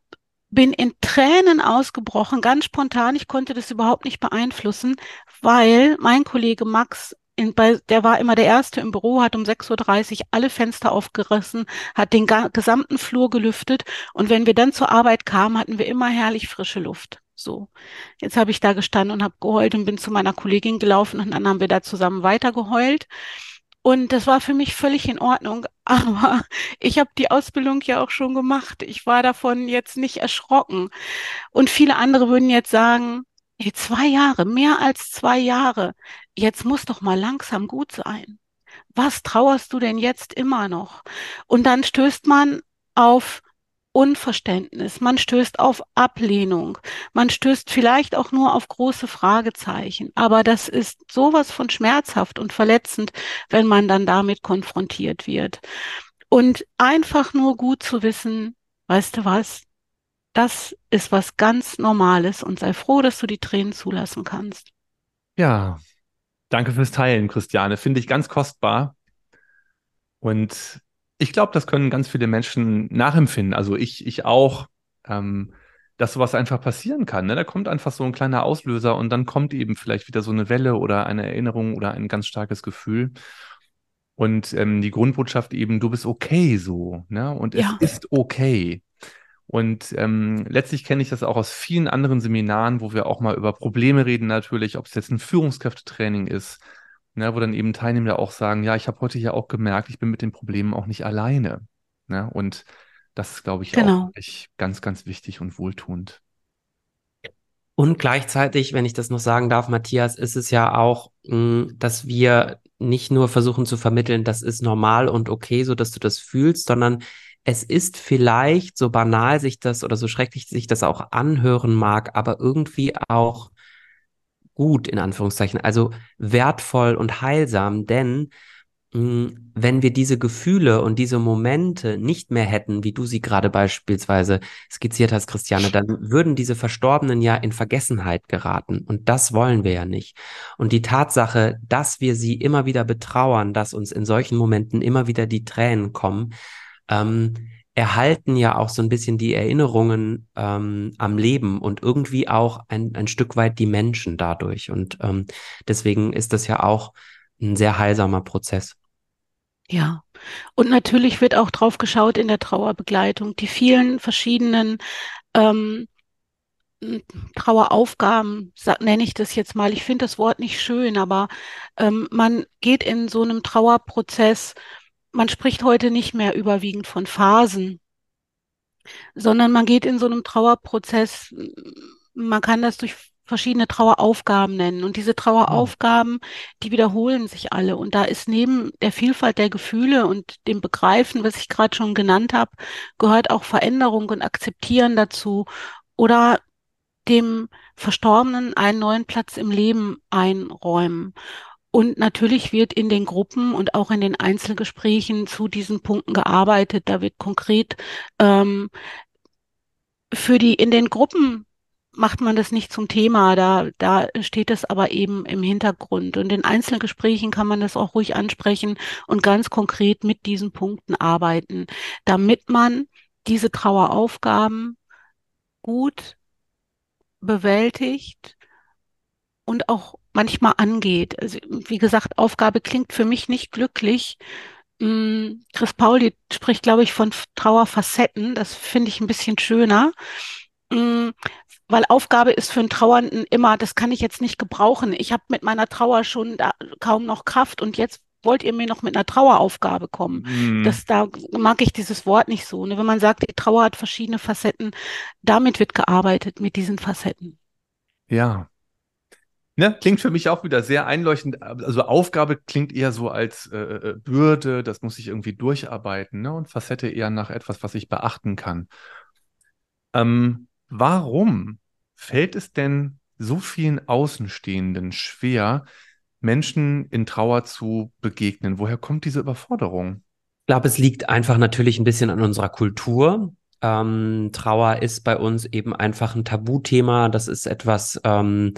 bin in Tränen ausgebrochen, ganz spontan. Ich konnte das überhaupt nicht beeinflussen, weil mein Kollege Max in, bei, der war immer der Erste im Büro, hat um 6.30 Uhr alle Fenster aufgerissen, hat den gesamten Flur gelüftet und wenn wir dann zur Arbeit kamen, hatten wir immer herrlich frische Luft. So, jetzt habe ich da gestanden und habe geheult und bin zu meiner Kollegin gelaufen und dann haben wir da zusammen weitergeheult. Und das war für mich völlig in Ordnung. Aber ich habe die Ausbildung ja auch schon gemacht. Ich war davon jetzt nicht erschrocken. Und viele andere würden jetzt sagen, Ey, zwei Jahre, mehr als zwei Jahre. Jetzt muss doch mal langsam gut sein. Was trauerst du denn jetzt immer noch? Und dann stößt man auf Unverständnis, man stößt auf Ablehnung, man stößt vielleicht auch nur auf große Fragezeichen. Aber das ist sowas von schmerzhaft und verletzend, wenn man dann damit konfrontiert wird. Und einfach nur gut zu wissen, weißt du was, das ist was ganz Normales und sei froh, dass du die Tränen zulassen kannst. Ja, danke fürs Teilen, Christiane. Finde ich ganz kostbar. Und ich glaube, das können ganz viele Menschen nachempfinden. Also ich, ich auch, ähm, dass sowas einfach passieren kann. Ne? Da kommt einfach so ein kleiner Auslöser und dann kommt eben vielleicht wieder so eine Welle oder eine Erinnerung oder ein ganz starkes Gefühl. Und ähm, die Grundbotschaft eben, du bist okay so, ne? Und es Ja. ist okay. Und ähm, letztlich kenne ich das auch aus vielen anderen Seminaren, wo wir auch mal über Probleme reden, natürlich, ob es jetzt ein Führungskräftetraining ist, ne, wo dann eben Teilnehmer auch sagen, ja, ich habe heute ja auch gemerkt, ich bin mit den Problemen auch nicht alleine. Ne? Und das ist, glaube ich, auch Genau. wirklich ganz, ganz wichtig und wohltuend. Und gleichzeitig, wenn ich das noch sagen darf, Matthias, ist es ja auch, mh, dass wir nicht nur versuchen zu vermitteln, das ist normal und okay, so dass du das fühlst, sondern es ist vielleicht, so banal sich das oder so schrecklich sich das auch anhören mag, aber irgendwie auch gut, in Anführungszeichen, also wertvoll und heilsam, denn mh, wenn wir diese Gefühle und diese Momente nicht mehr hätten, wie du sie gerade beispielsweise skizziert hast, Christiane, dann würden diese Verstorbenen ja in Vergessenheit geraten. Und das wollen wir ja nicht. Und die Tatsache, dass wir sie immer wieder betrauern, dass uns in solchen Momenten immer wieder die Tränen kommen, ähm, erhalten ja auch so ein bisschen die Erinnerungen ähm, am Leben und irgendwie auch ein, ein Stück weit die Menschen dadurch. Und ähm, deswegen ist das ja auch ein sehr heilsamer Prozess. Ja, und natürlich wird auch drauf geschaut in der Trauerbegleitung, die vielen verschiedenen ähm, Traueraufgaben, nenne ich das jetzt mal. Ich finde das Wort nicht schön, aber ähm, man geht in so einem Trauerprozess, man spricht heute nicht mehr überwiegend von Phasen, sondern man geht in so einem Trauerprozess, man kann das durch verschiedene Traueraufgaben nennen. Und diese Traueraufgaben, die wiederholen sich alle. Und da ist neben der Vielfalt der Gefühle und dem Begreifen, was ich gerade schon genannt habe, gehört auch Veränderung und Akzeptieren dazu oder dem Verstorbenen einen neuen Platz im Leben einräumen. Und natürlich wird in den Gruppen und auch in den Einzelgesprächen zu diesen Punkten gearbeitet. Da wird konkret ähm, für die in den Gruppen macht man das nicht zum Thema, da, da steht es aber eben im Hintergrund. Und in Einzelgesprächen kann man das auch ruhig ansprechen und ganz konkret mit diesen Punkten arbeiten, damit man diese Traueraufgaben gut bewältigt und auch manchmal angeht. Also, wie gesagt, Aufgabe klingt für mich nicht glücklich. Mm, Chris Pauli spricht, glaube ich, von Trauerfacetten. Das finde ich ein bisschen schöner. Mm, Weil Aufgabe ist für einen Trauernden immer, das kann ich jetzt nicht gebrauchen. Ich habe mit meiner Trauer schon kaum noch Kraft und jetzt wollt ihr mir noch mit einer Traueraufgabe kommen. Mhm. Das, da mag ich dieses Wort nicht so. Ne? Wenn man sagt, die Trauer hat verschiedene Facetten, damit wird gearbeitet, mit diesen Facetten. Ja. Ne, klingt für mich auch wieder sehr einleuchtend. Also Aufgabe klingt eher so als äh, äh, Bürde, das muss ich irgendwie durcharbeiten, ne? Und Facette eher nach etwas, was ich beachten kann. Ähm, warum fällt es denn so vielen Außenstehenden schwer, Menschen in Trauer zu begegnen? Woher kommt diese Überforderung? Ich glaube, es liegt einfach natürlich ein bisschen an unserer Kultur. Ähm, Trauer ist bei uns eben einfach ein Tabuthema. Das ist etwas, ähm,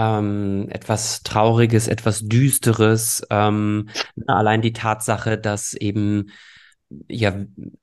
ähm, etwas Trauriges, etwas Düsteres. Ähm, allein die Tatsache, dass eben ja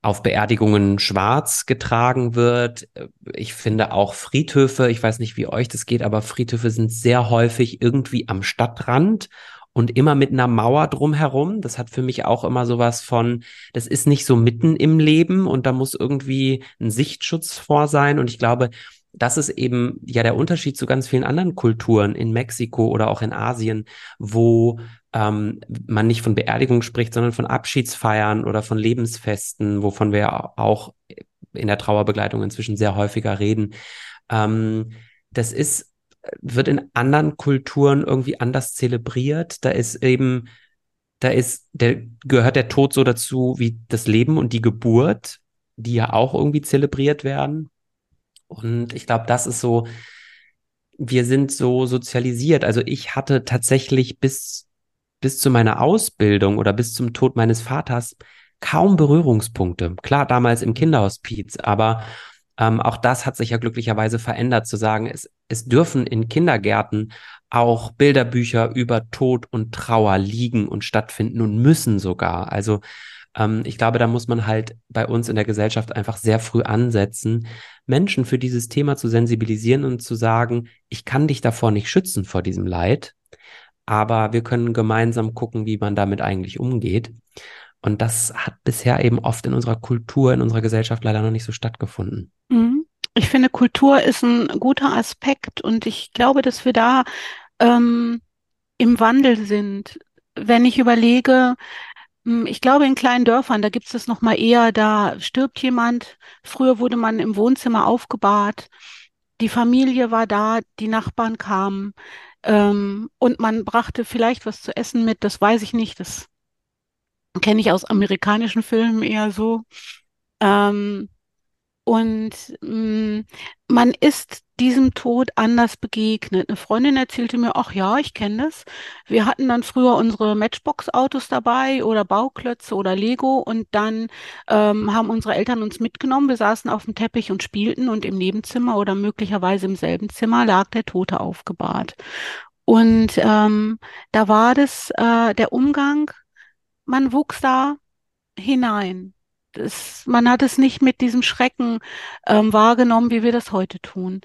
auf Beerdigungen schwarz getragen wird. Ich finde auch Friedhöfe, ich weiß nicht, wie euch das geht, aber Friedhöfe sind sehr häufig irgendwie am Stadtrand und immer mit einer Mauer drumherum. Das hat für mich auch immer sowas von, das ist nicht so mitten im Leben und da muss irgendwie ein Sichtschutz vor sein. Und ich glaube, das ist eben ja der Unterschied zu ganz vielen anderen Kulturen in Mexiko oder auch in Asien, wo ähm, man nicht von Beerdigung spricht, sondern von Abschiedsfeiern oder von Lebensfesten, wovon wir auch in der Trauerbegleitung inzwischen sehr häufiger reden. Ähm, das ist, wird in anderen Kulturen irgendwie anders zelebriert. Da ist eben, da ist, der, gehört der Tod so dazu wie das Leben und die Geburt. die ja auch irgendwie zelebriert werden. Und ich glaube, das ist so, wir sind so sozialisiert. Also ich hatte tatsächlich bis, bis zu meiner Ausbildung oder bis zum Tod meines Vaters kaum Berührungspunkte. Klar, damals im Kinderhospiz, aber ähm, auch das hat sich ja glücklicherweise verändert, zu sagen, es, es dürfen in Kindergärten auch Bilderbücher über Tod und Trauer liegen und stattfinden und müssen sogar. Also ähm, ich glaube, da muss man halt bei uns in der Gesellschaft einfach sehr früh ansetzen, Menschen für dieses Thema zu sensibilisieren und zu sagen, ich kann dich davor nicht schützen vor diesem Leid, aber wir können gemeinsam gucken, wie man damit eigentlich umgeht. Und das hat bisher eben oft in unserer Kultur, in unserer Gesellschaft leider noch nicht so stattgefunden. Mhm. Ich finde, Kultur ist ein guter Aspekt und ich glaube, dass wir da ähm, im Wandel sind. Wenn ich überlege, ich glaube, in kleinen Dörfern, da gibt es das noch mal eher, da stirbt jemand. Früher wurde man im Wohnzimmer aufgebahrt. Die Familie war da, die Nachbarn kamen ähm, und man brachte vielleicht was zu essen mit. Das weiß ich nicht. Das kenne ich aus amerikanischen Filmen eher so. Ähm, und mh, mm, man ist diesem Tod anders begegnet. Eine Freundin erzählte mir, ach ja, ich kenne das. Wir hatten dann früher unsere Matchbox-Autos dabei oder Bauklötze oder Lego und dann ähm, haben unsere Eltern uns mitgenommen. Wir saßen auf dem Teppich und spielten und im Nebenzimmer oder möglicherweise im selben Zimmer lag der Tote aufgebahrt. Und ähm, da war das äh, der Umgang, man wuchs da hinein es, man hat es nicht mit diesem Schrecken ähm, wahrgenommen, wie wir das heute tun.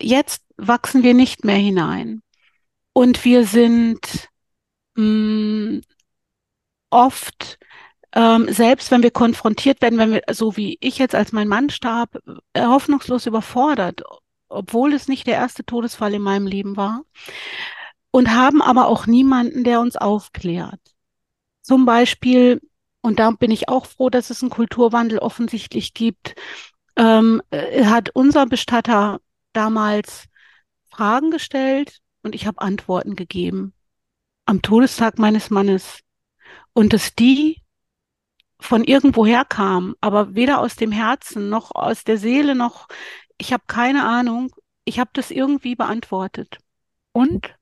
Jetzt wachsen wir nicht mehr hinein. Und wir sind mh, mm, oft, ähm, selbst wenn wir konfrontiert werden, wenn wir, so wie ich jetzt als mein Mann starb, äh, hoffnungslos überfordert, obwohl es nicht der erste Todesfall in meinem Leben war. Und haben aber auch niemanden, der uns aufklärt. Zum Beispiel und da bin ich auch froh, dass es einen Kulturwandel offensichtlich gibt, ähm, äh, hat unser Bestatter damals Fragen gestellt und ich habe Antworten gegeben am Todestag meines Mannes. Und dass die von irgendwoher kamen, aber weder aus dem Herzen noch aus der Seele noch, ich habe keine Ahnung, ich habe das irgendwie beantwortet. Und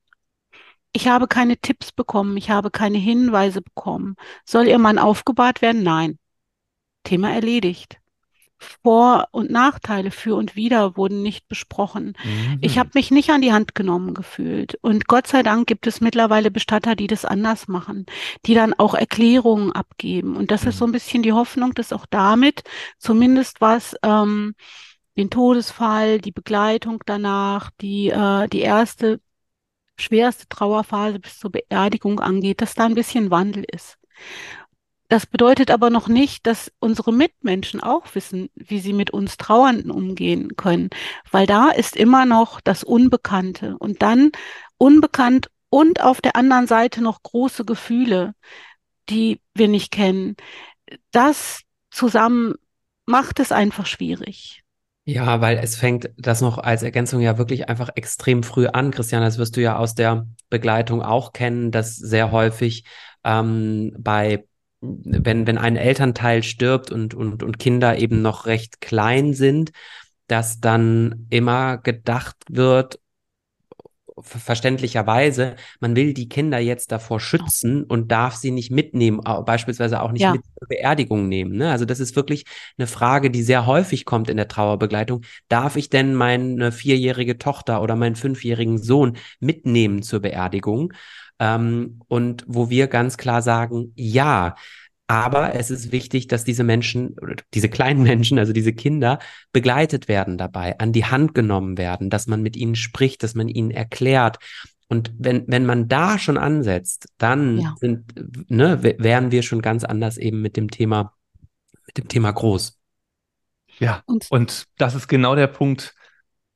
ich habe keine Tipps bekommen, ich habe keine Hinweise bekommen. Soll Ihr Mann aufgebahrt werden? Nein. Thema erledigt. Vor- und Nachteile für und wider wurden nicht besprochen. Mhm. Ich habe mich nicht an die Hand genommen gefühlt. Und Gott sei Dank gibt es mittlerweile Bestatter, die das anders machen, die dann auch Erklärungen abgeben. Und das mhm. ist so ein bisschen die Hoffnung, dass auch damit zumindest was ähm, den Todesfall, die Begleitung danach, die, äh, die erste schwerste Trauerphase bis zur Beerdigung angeht, dass da ein bisschen Wandel ist. Das bedeutet aber noch nicht, dass unsere Mitmenschen auch wissen, wie sie mit uns Trauernden umgehen können, weil da ist immer noch das Unbekannte und dann unbekannt und auf der anderen Seite noch große Gefühle, die wir nicht kennen. Das zusammen macht es einfach schwierig. Ja, weil es fängt das noch als Ergänzung ja wirklich einfach extrem früh an. Christian, das wirst du ja aus der Begleitung auch kennen, dass sehr häufig ähm, bei wenn, wenn ein Elternteil stirbt und, und, und Kinder eben noch recht klein sind, dass dann immer gedacht wird, verständlicherweise, man will die Kinder jetzt davor schützen und darf sie nicht mitnehmen, beispielsweise auch nicht ja. mit zur Beerdigung nehmen. Ne? Also das ist wirklich eine Frage, die sehr häufig kommt in der Trauerbegleitung. Darf ich denn meine vierjährige Tochter oder meinen fünfjährigen Sohn mitnehmen zur Beerdigung? Ähm, und wo wir ganz klar sagen, ja, aber es ist wichtig, dass diese Menschen, diese kleinen Menschen, also diese Kinder, begleitet werden dabei, an die Hand genommen werden, dass man mit ihnen spricht, dass man ihnen erklärt. Und wenn, wenn man da schon ansetzt, dann ja. sind, ne, wären wir schon ganz anders eben mit dem Thema, mit dem Thema groß. Ja, und, und das ist genau der Punkt,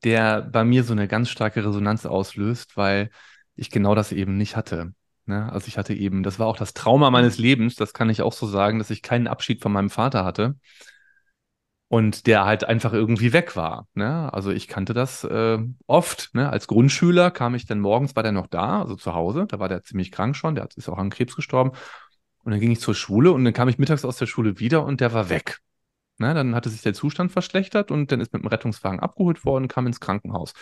der bei mir so eine ganz starke Resonanz auslöst, weil ich genau das eben nicht hatte. Ne? Also ich hatte eben, das war auch das Trauma meines Lebens, das kann ich auch so sagen, dass ich keinen Abschied von meinem Vater hatte und der halt einfach irgendwie weg war. Ne? Also ich kannte das äh, oft. Ne? Als Grundschüler kam ich dann morgens, war der noch da, also zu Hause, da war der ziemlich krank schon, der ist auch an Krebs gestorben. Und dann ging ich zur Schule und dann kam ich mittags aus der Schule wieder und der war weg. Na, dann hatte sich der Zustand verschlechtert und dann ist mit dem Rettungswagen abgeholt worden, kam ins Krankenhaus.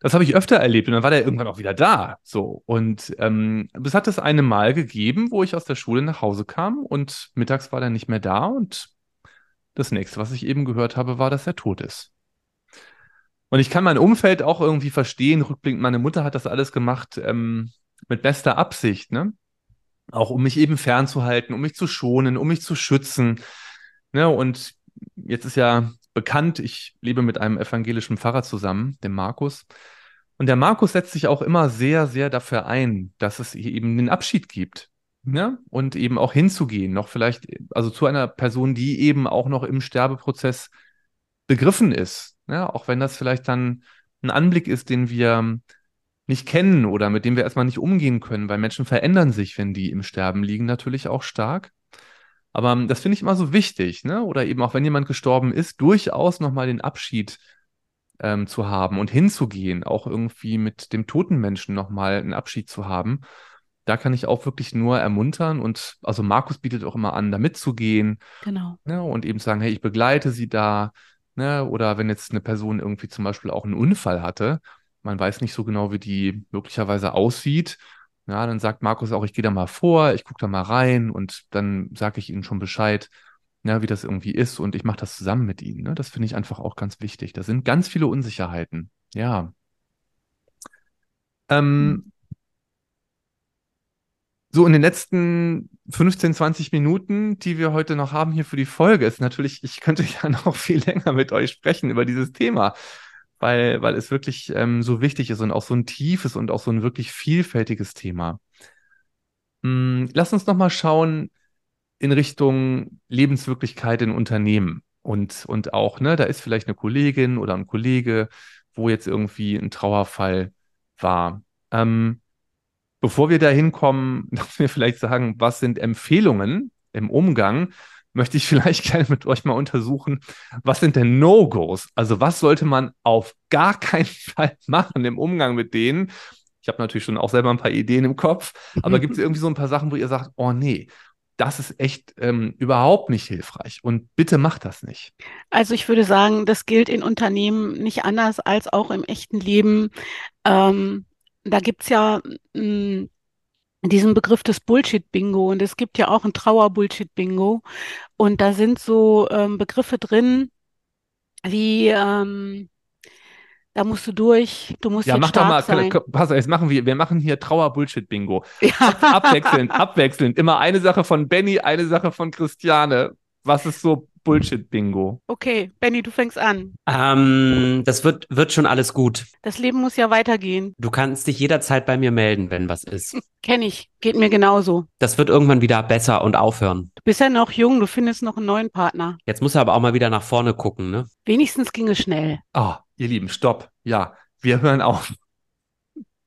Das habe ich öfter erlebt und dann war der irgendwann auch wieder da. So. Und ähm, es hat es eine Mal gegeben, wo ich aus der Schule nach Hause kam und mittags war er nicht mehr da und das nächste, was ich eben gehört habe, war, dass er tot ist. Und ich kann mein Umfeld auch irgendwie verstehen, rückblickend, meine Mutter hat das alles gemacht ähm, mit bester Absicht, ne? Auch um mich eben fernzuhalten, um mich zu schonen, um mich zu schützen. Ne? Und jetzt ist ja bekannt, ich lebe mit einem evangelischen Pfarrer zusammen, dem Markus. Und der Markus setzt sich auch immer sehr, sehr dafür ein, dass es eben den Abschied gibt. Ne? Und eben auch hinzugehen, noch vielleicht, also zu einer Person, die eben auch noch im Sterbeprozess begriffen ist. Ne? Auch wenn das vielleicht dann ein Anblick ist, den wir nicht kennen oder mit dem wir erstmal nicht umgehen können, weil Menschen verändern sich, wenn die im Sterben liegen, natürlich auch stark. Aber ähm, das finde ich immer so wichtig, ne? Oder eben auch wenn jemand gestorben ist, durchaus nochmal den Abschied ähm, zu haben und hinzugehen, auch irgendwie mit dem toten Menschen nochmal einen Abschied zu haben. Da kann ich auch wirklich nur ermuntern und also Markus bietet auch immer an, da mitzugehen. Genau. Ne? Und eben sagen, hey, ich begleite sie da. Ne? Oder wenn jetzt eine Person irgendwie zum Beispiel auch einen Unfall hatte, man weiß nicht so genau, wie die möglicherweise aussieht. Ja, dann sagt Markus auch, ich gehe da mal vor, ich gucke da mal rein und dann sage ich Ihnen schon Bescheid, ja, wie das irgendwie ist und ich mache das zusammen mit Ihnen. Ne? Das finde ich einfach auch ganz wichtig. Da sind ganz viele Unsicherheiten. Ja. Ähm, mhm. so in den letzten 15, 20 Minuten, die wir heute noch haben hier für die Folge, ist natürlich, ich könnte ja noch viel länger mit euch sprechen über dieses Thema weil, weil es wirklich ähm, so wichtig ist und auch so ein tiefes und auch so ein wirklich vielfältiges Thema. Hm, lass uns nochmal schauen in Richtung Lebenswirklichkeit in Unternehmen. Und, und auch, ne, da ist vielleicht eine Kollegin oder ein Kollege, wo jetzt irgendwie ein Trauerfall war. Ähm, bevor wir da hinkommen, dass wir vielleicht sagen, was sind Empfehlungen im Umgang möchte ich vielleicht gerne mit euch mal untersuchen, was sind denn No-Gos? Also was sollte man auf gar keinen Fall machen im Umgang mit denen? Ich habe natürlich schon auch selber ein paar Ideen im Kopf, aber gibt es irgendwie so ein paar Sachen, wo ihr sagt, oh nee, das ist echt ähm, überhaupt nicht hilfreich und bitte macht das nicht. Also ich würde sagen, das gilt in Unternehmen nicht anders als auch im echten Leben. Ähm, da gibt es ja mh, hm, diesen Begriff des Bullshit-Bingo und es gibt ja auch ein Trauer-Bullshit-Bingo und da sind so ähm, Begriffe drin, wie ähm, da musst du durch, du musst ja, jetzt mach doch mal, sein. Pass, jetzt machen wir, wir machen hier Trauer-Bullshit-Bingo. Ja. abwechselnd, abwechselnd. Immer eine Sache von Benny, eine Sache von Christiane. Was ist so Bullshit-Bingo. Okay, Benny, du fängst an. Ähm, das wird, wird schon alles gut. Das Leben muss ja weitergehen. Du kannst dich jederzeit bei mir melden, wenn was ist. Kenn ich. Geht mir genauso. Das wird irgendwann wieder besser und aufhören. Du bist ja noch jung, du findest noch einen neuen Partner. Jetzt muss er aber auch mal wieder nach vorne gucken, ne? Wenigstens ging es schnell. Ah, oh, ihr Lieben, stopp. Ja, wir hören auf.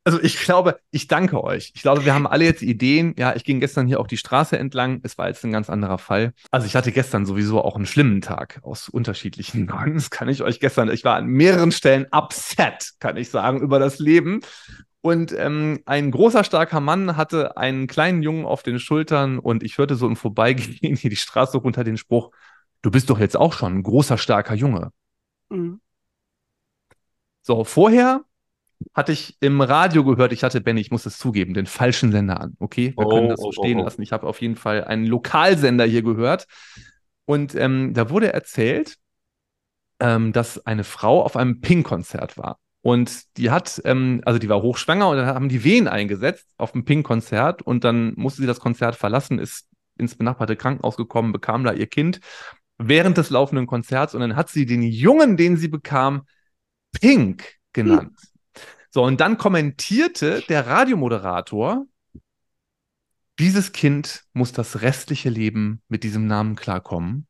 Also ich glaube, ich danke euch. Ich glaube, wir haben alle jetzt Ideen. Ja, ich ging gestern hier auch die Straße entlang. Es war jetzt ein ganz anderer Fall. Also ich hatte gestern sowieso auch einen schlimmen Tag aus unterschiedlichen Gründen. Das kann ich euch gestern, ich war an mehreren Stellen upset, kann ich sagen, über das Leben. Und ähm, ein großer, starker Mann hatte einen kleinen Jungen auf den Schultern und ich hörte so im Vorbeigehen hier die Straße runter den Spruch, du bist doch jetzt auch schon ein großer, starker Junge. Mhm. So, vorher hatte ich im Radio gehört, ich hatte, Benny, ich muss es zugeben, den falschen Sender an. Okay, wir oh, können das so oh, stehen oh, oh. lassen. Ich habe auf jeden Fall einen Lokalsender hier gehört. Und ähm, da wurde erzählt, ähm, dass eine Frau auf einem Pink-Konzert war. Und die hat, ähm, also die war hochschwanger und dann haben die Wehen eingesetzt auf dem Pink-Konzert und dann musste sie das Konzert verlassen, ist ins benachbarte Krankenhaus gekommen, bekam da ihr Kind während des laufenden Konzerts und dann hat sie den Jungen, den sie bekam, Pink genannt. So, und dann kommentierte der Radiomoderator, dieses Kind muss das restliche Leben mit diesem Namen klarkommen.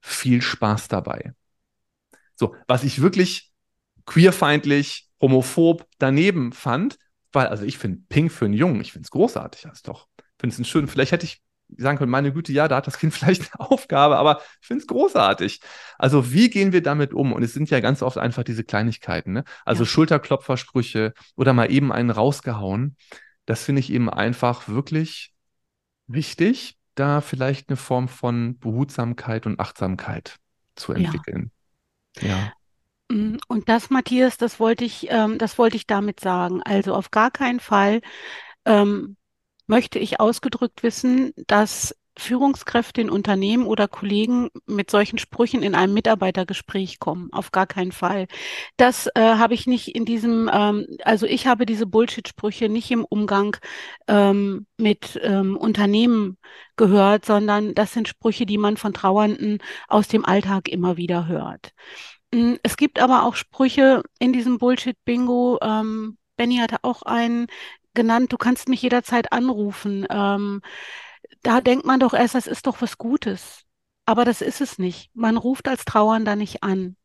Viel Spaß dabei. So, was ich wirklich queerfeindlich, homophob daneben fand, weil, also ich finde Pink für einen Jungen, ich finde es großartig, das ist doch, finde es schön, vielleicht hätte ich sagen können, meine Güte, ja, da hat das Kind vielleicht eine Aufgabe, aber ich finde es großartig. Also wie gehen wir damit um? Und es sind ja ganz oft einfach diese Kleinigkeiten, ne? Also ja. Schulterklopfersprüche oder mal eben einen rausgehauen. Das finde ich eben einfach wirklich wichtig. da vielleicht eine Form von Behutsamkeit und Achtsamkeit zu entwickeln. Ja. ja. Mm, und das, Matthias, das wollte ich, ähm, das wollte ich damit sagen. Also auf gar keinen Fall ähm, möchte ich ausgedrückt wissen, dass Führungskräfte in Unternehmen oder Kollegen mit solchen Sprüchen in einem Mitarbeitergespräch kommen. Auf gar keinen Fall. Das äh, habe ich nicht in diesem, ähm, also ich habe diese Bullshit-Sprüche nicht im Umgang ähm, mit ähm, Unternehmen gehört, sondern das sind Sprüche, die man von Trauernden aus dem Alltag immer wieder hört. Mm, es gibt aber auch Sprüche in diesem Bullshit-Bingo. Ähm, Benny hatte auch einen genannt, du kannst mich jederzeit anrufen. Ähm, da denkt man doch erst, das ist doch was Gutes. Aber das ist es nicht. Man ruft als Trauernder nicht an.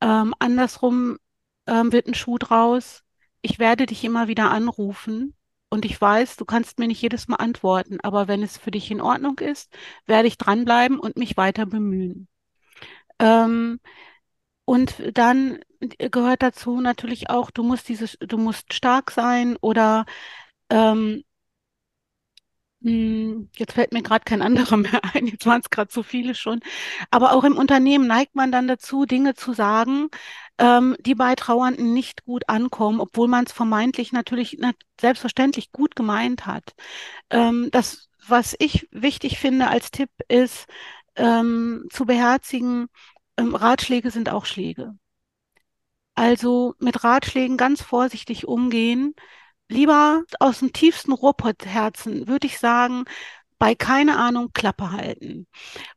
Ähm, andersrum ähm, wird ein Schuh draus. Ich werde dich immer wieder anrufen und ich weiß, du kannst mir nicht jedes Mal antworten, aber wenn es für dich in Ordnung ist, werde ich dranbleiben und mich weiter bemühen. Ähm, und dann gehört dazu natürlich auch, du musst dieses, du musst stark sein oder ähm, hm, Jetzt fällt mir gerade kein anderer mehr ein, jetzt waren es gerade so viele schon. Aber auch im Unternehmen neigt man dann dazu, Dinge zu sagen, ähm, die bei Trauernden nicht gut ankommen, obwohl man es vermeintlich natürlich na, selbstverständlich gut gemeint hat. Ähm, das, was ich wichtig finde als Tipp, ist ähm, zu beherzigen, ähm, Ratschläge sind auch Schläge. Also mit Ratschlägen ganz vorsichtig umgehen lieber aus dem tiefsten Ruhrpott-Herzen würde ich sagen, bei keine Ahnung Klappe halten.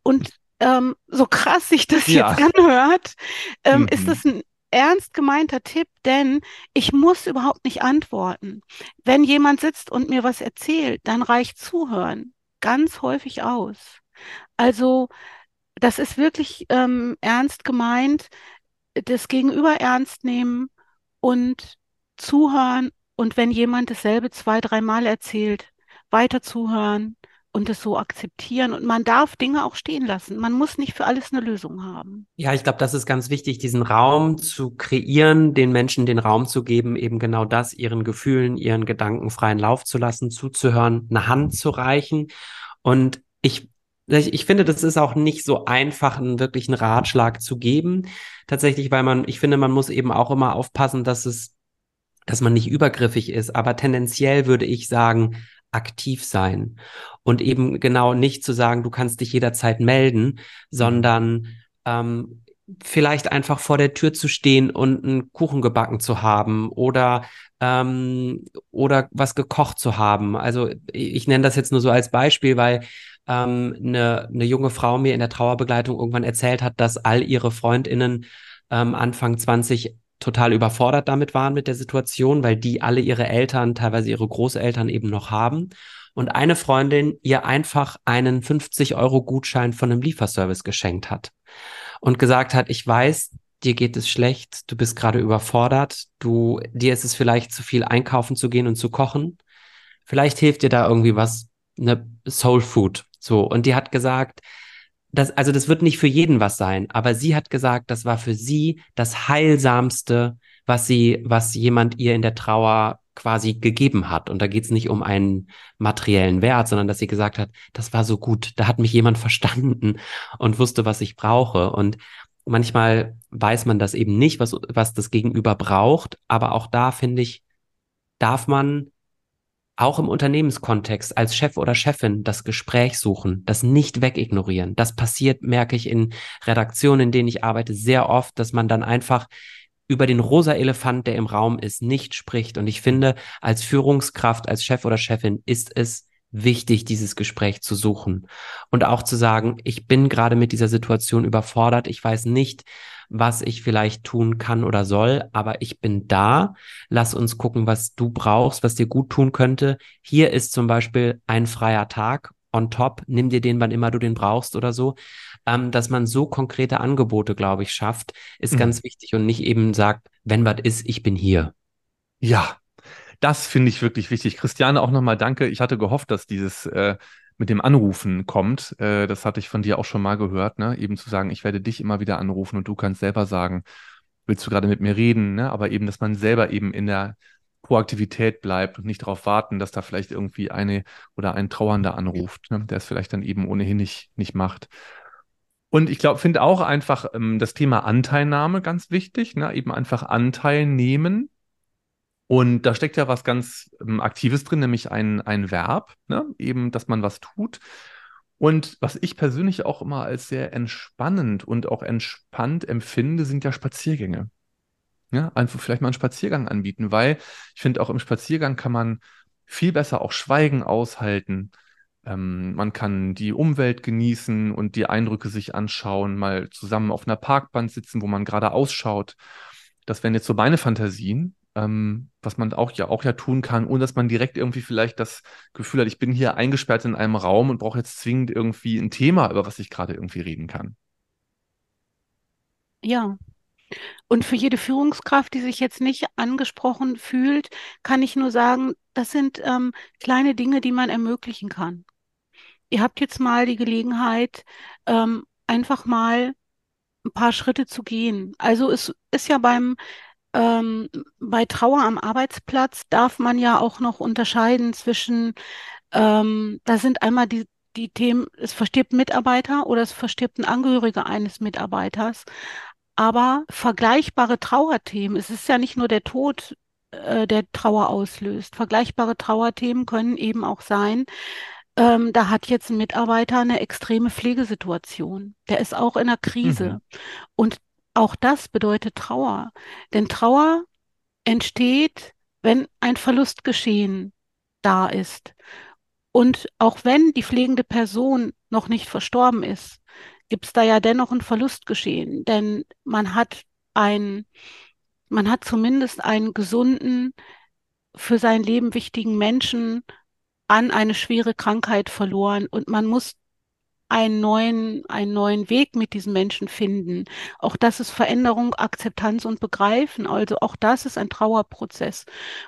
Und ähm, so krass sich das ja. jetzt anhört, ähm, mhm. ist das ein ernst gemeinter Tipp, denn ich muss überhaupt nicht antworten. Wenn jemand sitzt und mir was erzählt, dann reicht zuhören ganz häufig aus. Also das ist wirklich ähm, ernst gemeint, das Gegenüber ernst nehmen und zuhören und wenn jemand dasselbe zwei, dreimal erzählt, weiter zuhören und es so akzeptieren. Und man darf Dinge auch stehen lassen. Man muss nicht für alles eine Lösung haben. Ja, ich glaube, das ist ganz wichtig, diesen Raum zu kreieren, den Menschen den Raum zu geben, eben genau das, ihren Gefühlen, ihren Gedanken freien Lauf zu lassen, zuzuhören, eine Hand zu reichen. Und ich ich, ich finde, das ist auch nicht so einfach, einen wirklichen Ratschlag zu geben. Tatsächlich, weil man, ich finde, man muss eben auch immer aufpassen, dass es dass man nicht übergriffig ist, aber tendenziell würde ich sagen, aktiv sein und eben genau nicht zu sagen, du kannst dich jederzeit melden, sondern ähm, vielleicht einfach vor der Tür zu stehen und einen Kuchen gebacken zu haben oder ähm, oder was gekocht zu haben. Also ich nenne das jetzt nur so als Beispiel, weil ähm, eine, eine junge Frau mir in der Trauerbegleitung irgendwann erzählt hat, dass all ihre Freundinnen ähm, Anfang 20 total überfordert damit waren mit der Situation, weil die alle ihre Eltern, teilweise ihre Großeltern eben noch haben. Und eine Freundin ihr einfach einen 50 Euro Gutschein von einem Lieferservice geschenkt hat und gesagt hat, ich weiß, dir geht es schlecht, du bist gerade überfordert, du, dir ist es vielleicht zu viel einkaufen zu gehen und zu kochen. Vielleicht hilft dir da irgendwie was, eine Soul Food. So. Und die hat gesagt, das, also das wird nicht für jeden was sein, aber sie hat gesagt, das war für sie das heilsamste, was sie, was jemand ihr in der Trauer quasi gegeben hat. Und da geht es nicht um einen materiellen Wert, sondern dass sie gesagt hat, das war so gut, da hat mich jemand verstanden und wusste, was ich brauche. Und manchmal weiß man das eben nicht, was, was das Gegenüber braucht, aber auch da finde ich, darf man auch im Unternehmenskontext als Chef oder Chefin das Gespräch suchen, das nicht wegignorieren. Das passiert, merke ich in Redaktionen, in denen ich arbeite, sehr oft, dass man dann einfach über den rosa Elefant, der im Raum ist, nicht spricht. Und ich finde, als Führungskraft, als Chef oder Chefin ist es wichtig, dieses Gespräch zu suchen und auch zu sagen, ich bin gerade mit dieser Situation überfordert, ich weiß nicht, was ich vielleicht tun kann oder soll, aber ich bin da. Lass uns gucken, was du brauchst, was dir gut tun könnte. Hier ist zum Beispiel ein freier Tag on top. Nimm dir den, wann immer du den brauchst oder so. Ähm, dass man so konkrete Angebote, glaube ich, schafft, ist mhm. ganz wichtig und nicht eben sagt, wenn was ist, ich bin hier. Ja, das finde ich wirklich wichtig. Christiane, auch nochmal danke. Ich hatte gehofft, dass dieses äh, mit dem Anrufen kommt. Äh, das hatte ich von dir auch schon mal gehört, ne? Eben zu sagen, ich werde dich immer wieder anrufen und du kannst selber sagen, willst du gerade mit mir reden, ne? Aber eben, dass man selber eben in der Proaktivität bleibt und nicht darauf warten, dass da vielleicht irgendwie eine oder ein Trauernder anruft, ne, der es vielleicht dann eben ohnehin nicht, nicht macht. Und ich glaube, finde auch einfach ähm, das Thema Anteilnahme ganz wichtig, ne? eben einfach Anteil nehmen. Und da steckt ja was ganz ähm, Aktives drin, nämlich ein, ein Verb, ne? eben, dass man was tut. Und was ich persönlich auch immer als sehr entspannend und auch entspannt empfinde, sind ja Spaziergänge. Ja, einfach vielleicht mal einen Spaziergang anbieten, weil ich finde, auch im Spaziergang kann man viel besser auch Schweigen aushalten. Ähm, man kann die Umwelt genießen und die Eindrücke sich anschauen, mal zusammen auf einer Parkbank sitzen, wo man gerade ausschaut. Das wären jetzt so meine Fantasien, ähm, was man auch ja auch ja tun kann, ohne dass man direkt irgendwie vielleicht das Gefühl hat, ich bin hier eingesperrt in einem Raum und brauche jetzt zwingend irgendwie ein Thema, über was ich gerade irgendwie reden kann. Ja, und für jede Führungskraft, die sich jetzt nicht angesprochen fühlt, kann ich nur sagen, das sind ähm, kleine Dinge, die man ermöglichen kann. Ihr habt jetzt mal die Gelegenheit, ähm, einfach mal ein paar Schritte zu gehen. Also es ist ja beim ähm, bei Trauer am Arbeitsplatz darf man ja auch noch unterscheiden zwischen, ähm, da sind einmal die die Themen, es verstirbt ein Mitarbeiter oder es verstirbt ein Angehöriger eines Mitarbeiters aber vergleichbare Trauerthemen, es ist ja nicht nur der Tod, äh, der Trauer auslöst. Vergleichbare Trauerthemen können eben auch sein, ähm, da hat jetzt ein Mitarbeiter eine extreme Pflegesituation. Der ist auch in einer Krise. Mhm. Und auch das bedeutet Trauer. Denn Trauer entsteht, wenn ein Verlustgeschehen da ist. Und auch wenn die pflegende Person noch nicht verstorben ist, gibt es da ja dennoch ein Verlustgeschehen, denn man hat ein, man hat zumindest einen gesunden, für sein Leben wichtigen Menschen an eine schwere Krankheit verloren und man muss einen neuen, einen neuen Weg mit diesen Menschen finden. Auch das ist Veränderung, Akzeptanz und Begreifen. Also auch das ist ein Trauerprozess.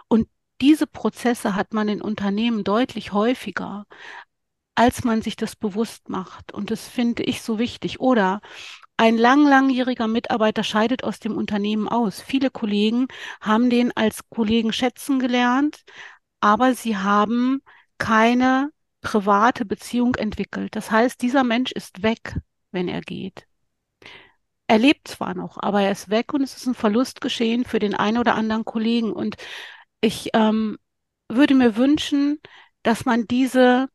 Und diese Prozesse hat man in Unternehmen deutlich häufiger als man sich das bewusst macht. Und das finde ich so wichtig. Oder ein lang, langjähriger Mitarbeiter scheidet aus dem Unternehmen aus. Viele Kollegen haben den als Kollegen schätzen gelernt, aber sie haben keine private Beziehung entwickelt. Das heißt, dieser Mensch ist weg, wenn er geht. Er lebt zwar noch, aber er ist weg und es ist ein Verlust geschehen für den einen oder anderen Kollegen. Und ich ähm, würde mir wünschen, dass man diese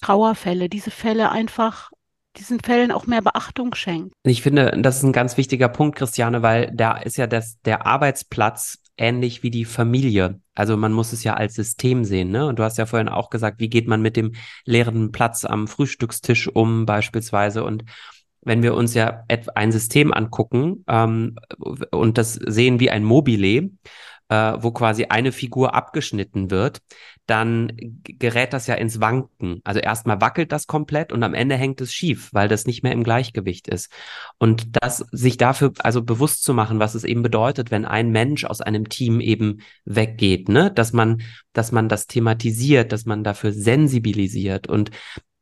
Trauerfälle, diese Fälle einfach diesen Fällen auch mehr Beachtung schenkt. Ich finde, das ist ein ganz wichtiger Punkt, Christiane, weil da ist ja das, der Arbeitsplatz ähnlich wie die Familie. Also man muss es ja als System sehen, ne? Und du hast ja vorhin auch gesagt, wie geht man mit dem leeren Platz am Frühstückstisch um beispielsweise und wenn wir uns ja ein System angucken ähm, und das sehen wie ein Mobile, äh, wo quasi eine Figur abgeschnitten wird, dann gerät das ja ins Wanken. Also erstmal wackelt das komplett und am Ende hängt es schief, weil das nicht mehr im Gleichgewicht ist. Und das sich dafür also bewusst zu machen, was es eben bedeutet, wenn ein Mensch aus einem Team eben weggeht, ne, dass man, dass man das thematisiert, dass man dafür sensibilisiert und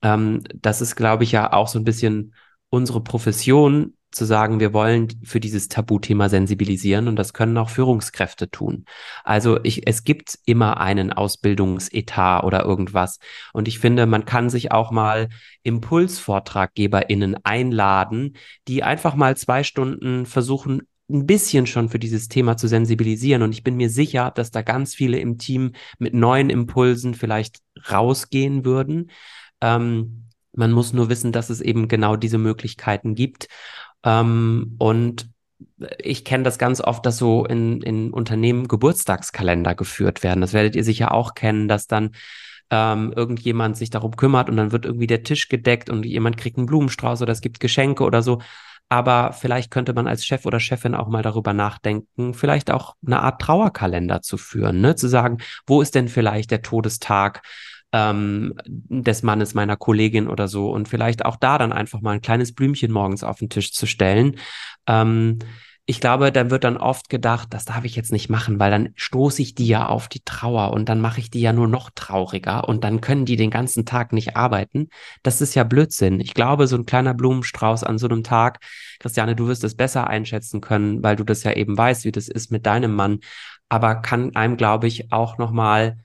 ähm, das ist, glaube ich, ja auch so ein bisschen unsere Profession, zu sagen, wir wollen für dieses Tabuthema sensibilisieren und das können auch Führungskräfte tun. Also ich, es gibt immer einen Ausbildungsetat oder irgendwas. Und ich finde, man kann sich auch mal ImpulsvortraggeberInnen einladen, die einfach mal zwei Stunden versuchen, ein bisschen schon für dieses Thema zu sensibilisieren. Und ich bin mir sicher, dass da ganz viele im Team mit neuen Impulsen vielleicht rausgehen würden. Ähm, man muss nur wissen, dass es eben genau diese Möglichkeiten gibt. Ähm, und ich kenne das ganz oft, dass so in, in Unternehmen Geburtstagskalender geführt werden. Das werdet ihr sicher auch kennen, dass dann ähm, irgendjemand sich darum kümmert und dann wird irgendwie der Tisch gedeckt und jemand kriegt einen Blumenstrauß oder es gibt Geschenke oder so. Aber vielleicht könnte man als Chef oder Chefin auch mal darüber nachdenken, vielleicht auch eine Art Trauerkalender zu führen, ne? zu sagen, wo ist denn vielleicht der Todestag ähm, des Mannes meiner Kollegin oder so und vielleicht auch da dann einfach mal ein kleines Blümchen morgens auf den Tisch zu stellen. Ähm, ich glaube, da wird dann oft gedacht, das darf ich jetzt nicht machen, weil dann stoße ich die ja auf die Trauer und dann mache ich die ja nur noch trauriger und dann können die den ganzen Tag nicht arbeiten. Das ist ja Blödsinn. Ich glaube, so ein kleiner Blumenstrauß an so einem Tag, Christiane, du wirst es besser einschätzen können, weil du das ja eben weißt, wie das ist mit deinem Mann, aber kann einem, glaube ich, auch nochmal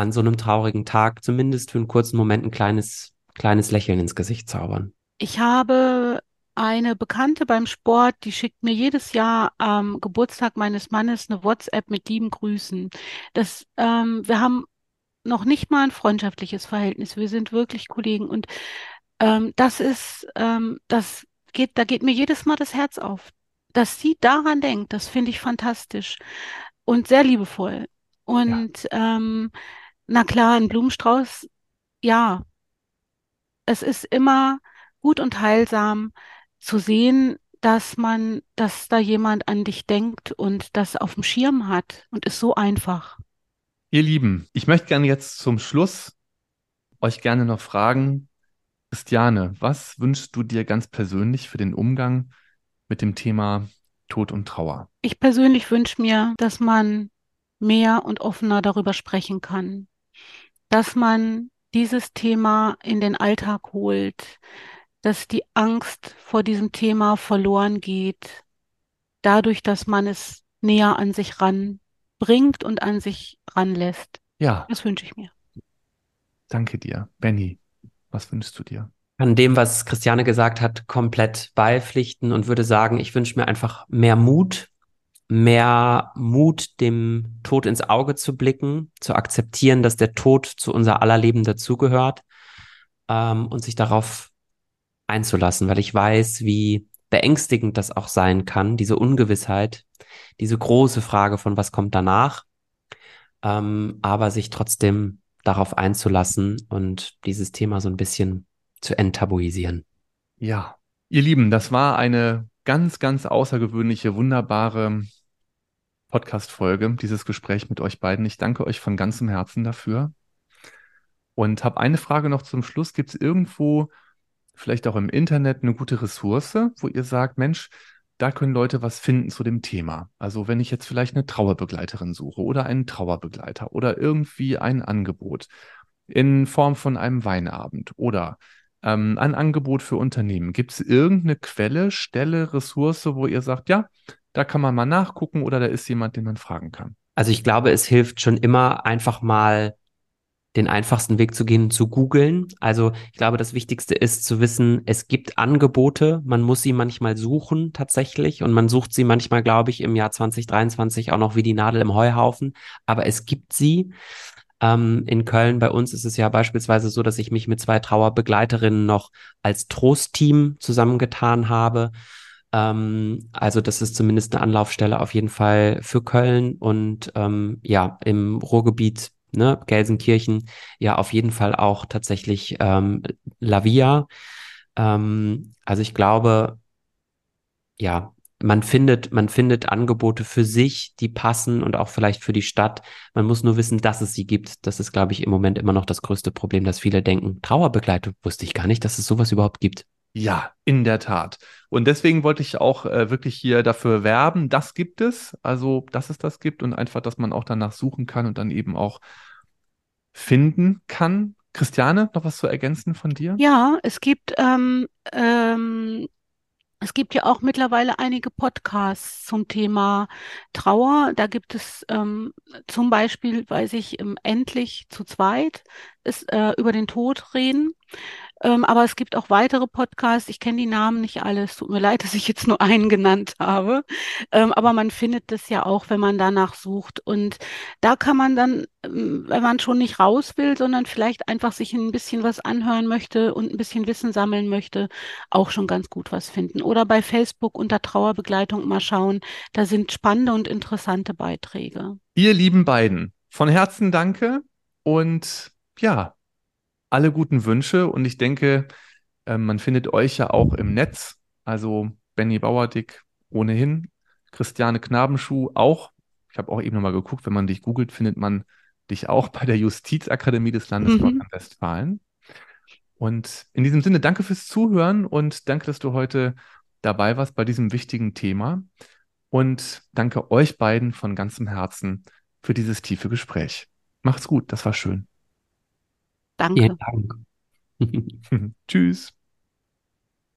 an so einem traurigen Tag zumindest für einen kurzen Moment ein kleines, kleines Lächeln ins Gesicht zaubern. Ich habe eine Bekannte beim Sport, die schickt mir jedes Jahr am Geburtstag meines Mannes eine WhatsApp mit lieben Grüßen. Das, ähm, wir haben noch nicht mal ein freundschaftliches Verhältnis. Wir sind wirklich Kollegen und ähm, das ist, ähm, das geht, da geht mir jedes Mal das Herz auf. Dass sie daran denkt, das finde ich fantastisch und sehr liebevoll. Und ja. Na klar, ein Blumenstrauß, ja, es ist immer gut und heilsam, zu sehen, dass man, dass da jemand an dich denkt und das auf dem Schirm hat und ist so einfach. Ihr Lieben, ich möchte gerne jetzt zum Schluss euch gerne noch fragen, Christiane, was wünschst du dir ganz persönlich für den Umgang mit dem Thema Tod und Trauer? Ich persönlich wünsche mir, dass man mehr und offener darüber sprechen kann, dass man dieses Thema in den Alltag holt, dass die Angst vor diesem Thema verloren geht, dadurch, dass man es näher an sich ranbringt und an sich ranlässt. Ja. Das wünsche ich mir. Danke dir. Benny, was wünschst du dir? An dem, was Christiane gesagt hat, komplett beipflichten und würde sagen, ich wünsche mir einfach mehr Mut, mehr Mut, dem Tod ins Auge zu blicken, zu akzeptieren, dass der Tod zu unser aller Leben dazugehört ähm, und sich darauf einzulassen, weil ich weiß, wie beängstigend das auch sein kann, diese Ungewissheit, diese große Frage von was kommt danach, ähm, aber sich trotzdem darauf einzulassen und dieses Thema so ein bisschen zu enttabuisieren. Ja, ihr Lieben, das war eine ganz, ganz außergewöhnliche, wunderbare Podcast-Folge, dieses Gespräch mit euch beiden. Ich danke euch von ganzem Herzen dafür. Und habe eine Frage noch zum Schluss. Gibt es irgendwo vielleicht auch im Internet eine gute Ressource, wo ihr sagt, Mensch, da können Leute was finden zu dem Thema. Also wenn ich jetzt vielleicht eine Trauerbegleiterin suche oder einen Trauerbegleiter oder irgendwie ein Angebot in Form von einem Weinabend oder ähm, ein Angebot für Unternehmen. Gibt es irgendeine Quelle, Stelle, Ressource, wo ihr sagt, ja, da kann man mal nachgucken oder da ist jemand, den man fragen kann? Also ich glaube, es hilft schon immer einfach mal den einfachsten Weg zu gehen, zu googeln. Also ich glaube, das Wichtigste ist zu wissen, es gibt Angebote, man muss sie manchmal suchen tatsächlich und man sucht sie manchmal, glaube ich, im Jahr 2023 auch noch wie die Nadel im Heuhaufen, aber es gibt sie. Ähm, in Köln bei uns ist es ja beispielsweise so, dass ich mich mit zwei Trauerbegleiterinnen noch als Trostteam zusammengetan habe. Ähm, also das ist zumindest eine Anlaufstelle auf jeden Fall für Köln und ähm, ja, im Ruhrgebiet ne, Gelsenkirchen, ja auf jeden Fall auch tatsächlich ähm, Lavia. Ähm, also ich glaube, ja, man findet, man findet Angebote für sich, die passen und auch vielleicht für die Stadt. Man muss nur wissen, dass es sie gibt. Das ist, glaube ich, im Moment immer noch das größte Problem, dass viele denken, Trauerbegleitung wusste ich gar nicht, dass es sowas überhaupt gibt. Ja, in der Tat. Und deswegen wollte ich auch äh, wirklich hier dafür werben, das gibt es, also dass es das gibt und einfach, dass man auch danach suchen kann und dann eben auch finden kann. Christiane, noch was zu ergänzen von dir? Ja, es gibt ähm, ähm, es gibt ja auch mittlerweile einige Podcasts zum Thema Trauer. Da gibt es ähm, zum Beispiel, weiß ich, endlich zu zweit ist, äh, über den Tod reden. Ähm, aber es gibt auch weitere Podcasts. Ich kenne die Namen nicht alle. Es tut mir leid, dass ich jetzt nur einen genannt habe. Ähm, aber man findet das ja auch, wenn man danach sucht. Und da kann man dann, ähm, wenn man schon nicht raus will, sondern vielleicht einfach sich ein bisschen was anhören möchte und ein bisschen Wissen sammeln möchte, auch schon ganz gut was finden. Oder bei Facebook unter Trauerbegleitung mal schauen. Da sind spannende und interessante Beiträge. Ihr lieben beiden, von Herzen danke und ja, alle guten Wünsche und ich denke, äh, man findet euch ja auch im Netz. Also Benny Bauerdick ohnehin, Christiane Knabenschuh auch. Ich habe auch eben nochmal geguckt, wenn man dich googelt, findet man dich auch bei der Justizakademie des Landes mhm. Nordrhein-Westfalen. Und in diesem Sinne, danke fürs Zuhören und danke, dass du heute dabei warst bei diesem wichtigen Thema. und danke euch beiden von ganzem Herzen für dieses tiefe Gespräch. Macht's gut, das war schön. Danke. Vielen Dank. Tschüss.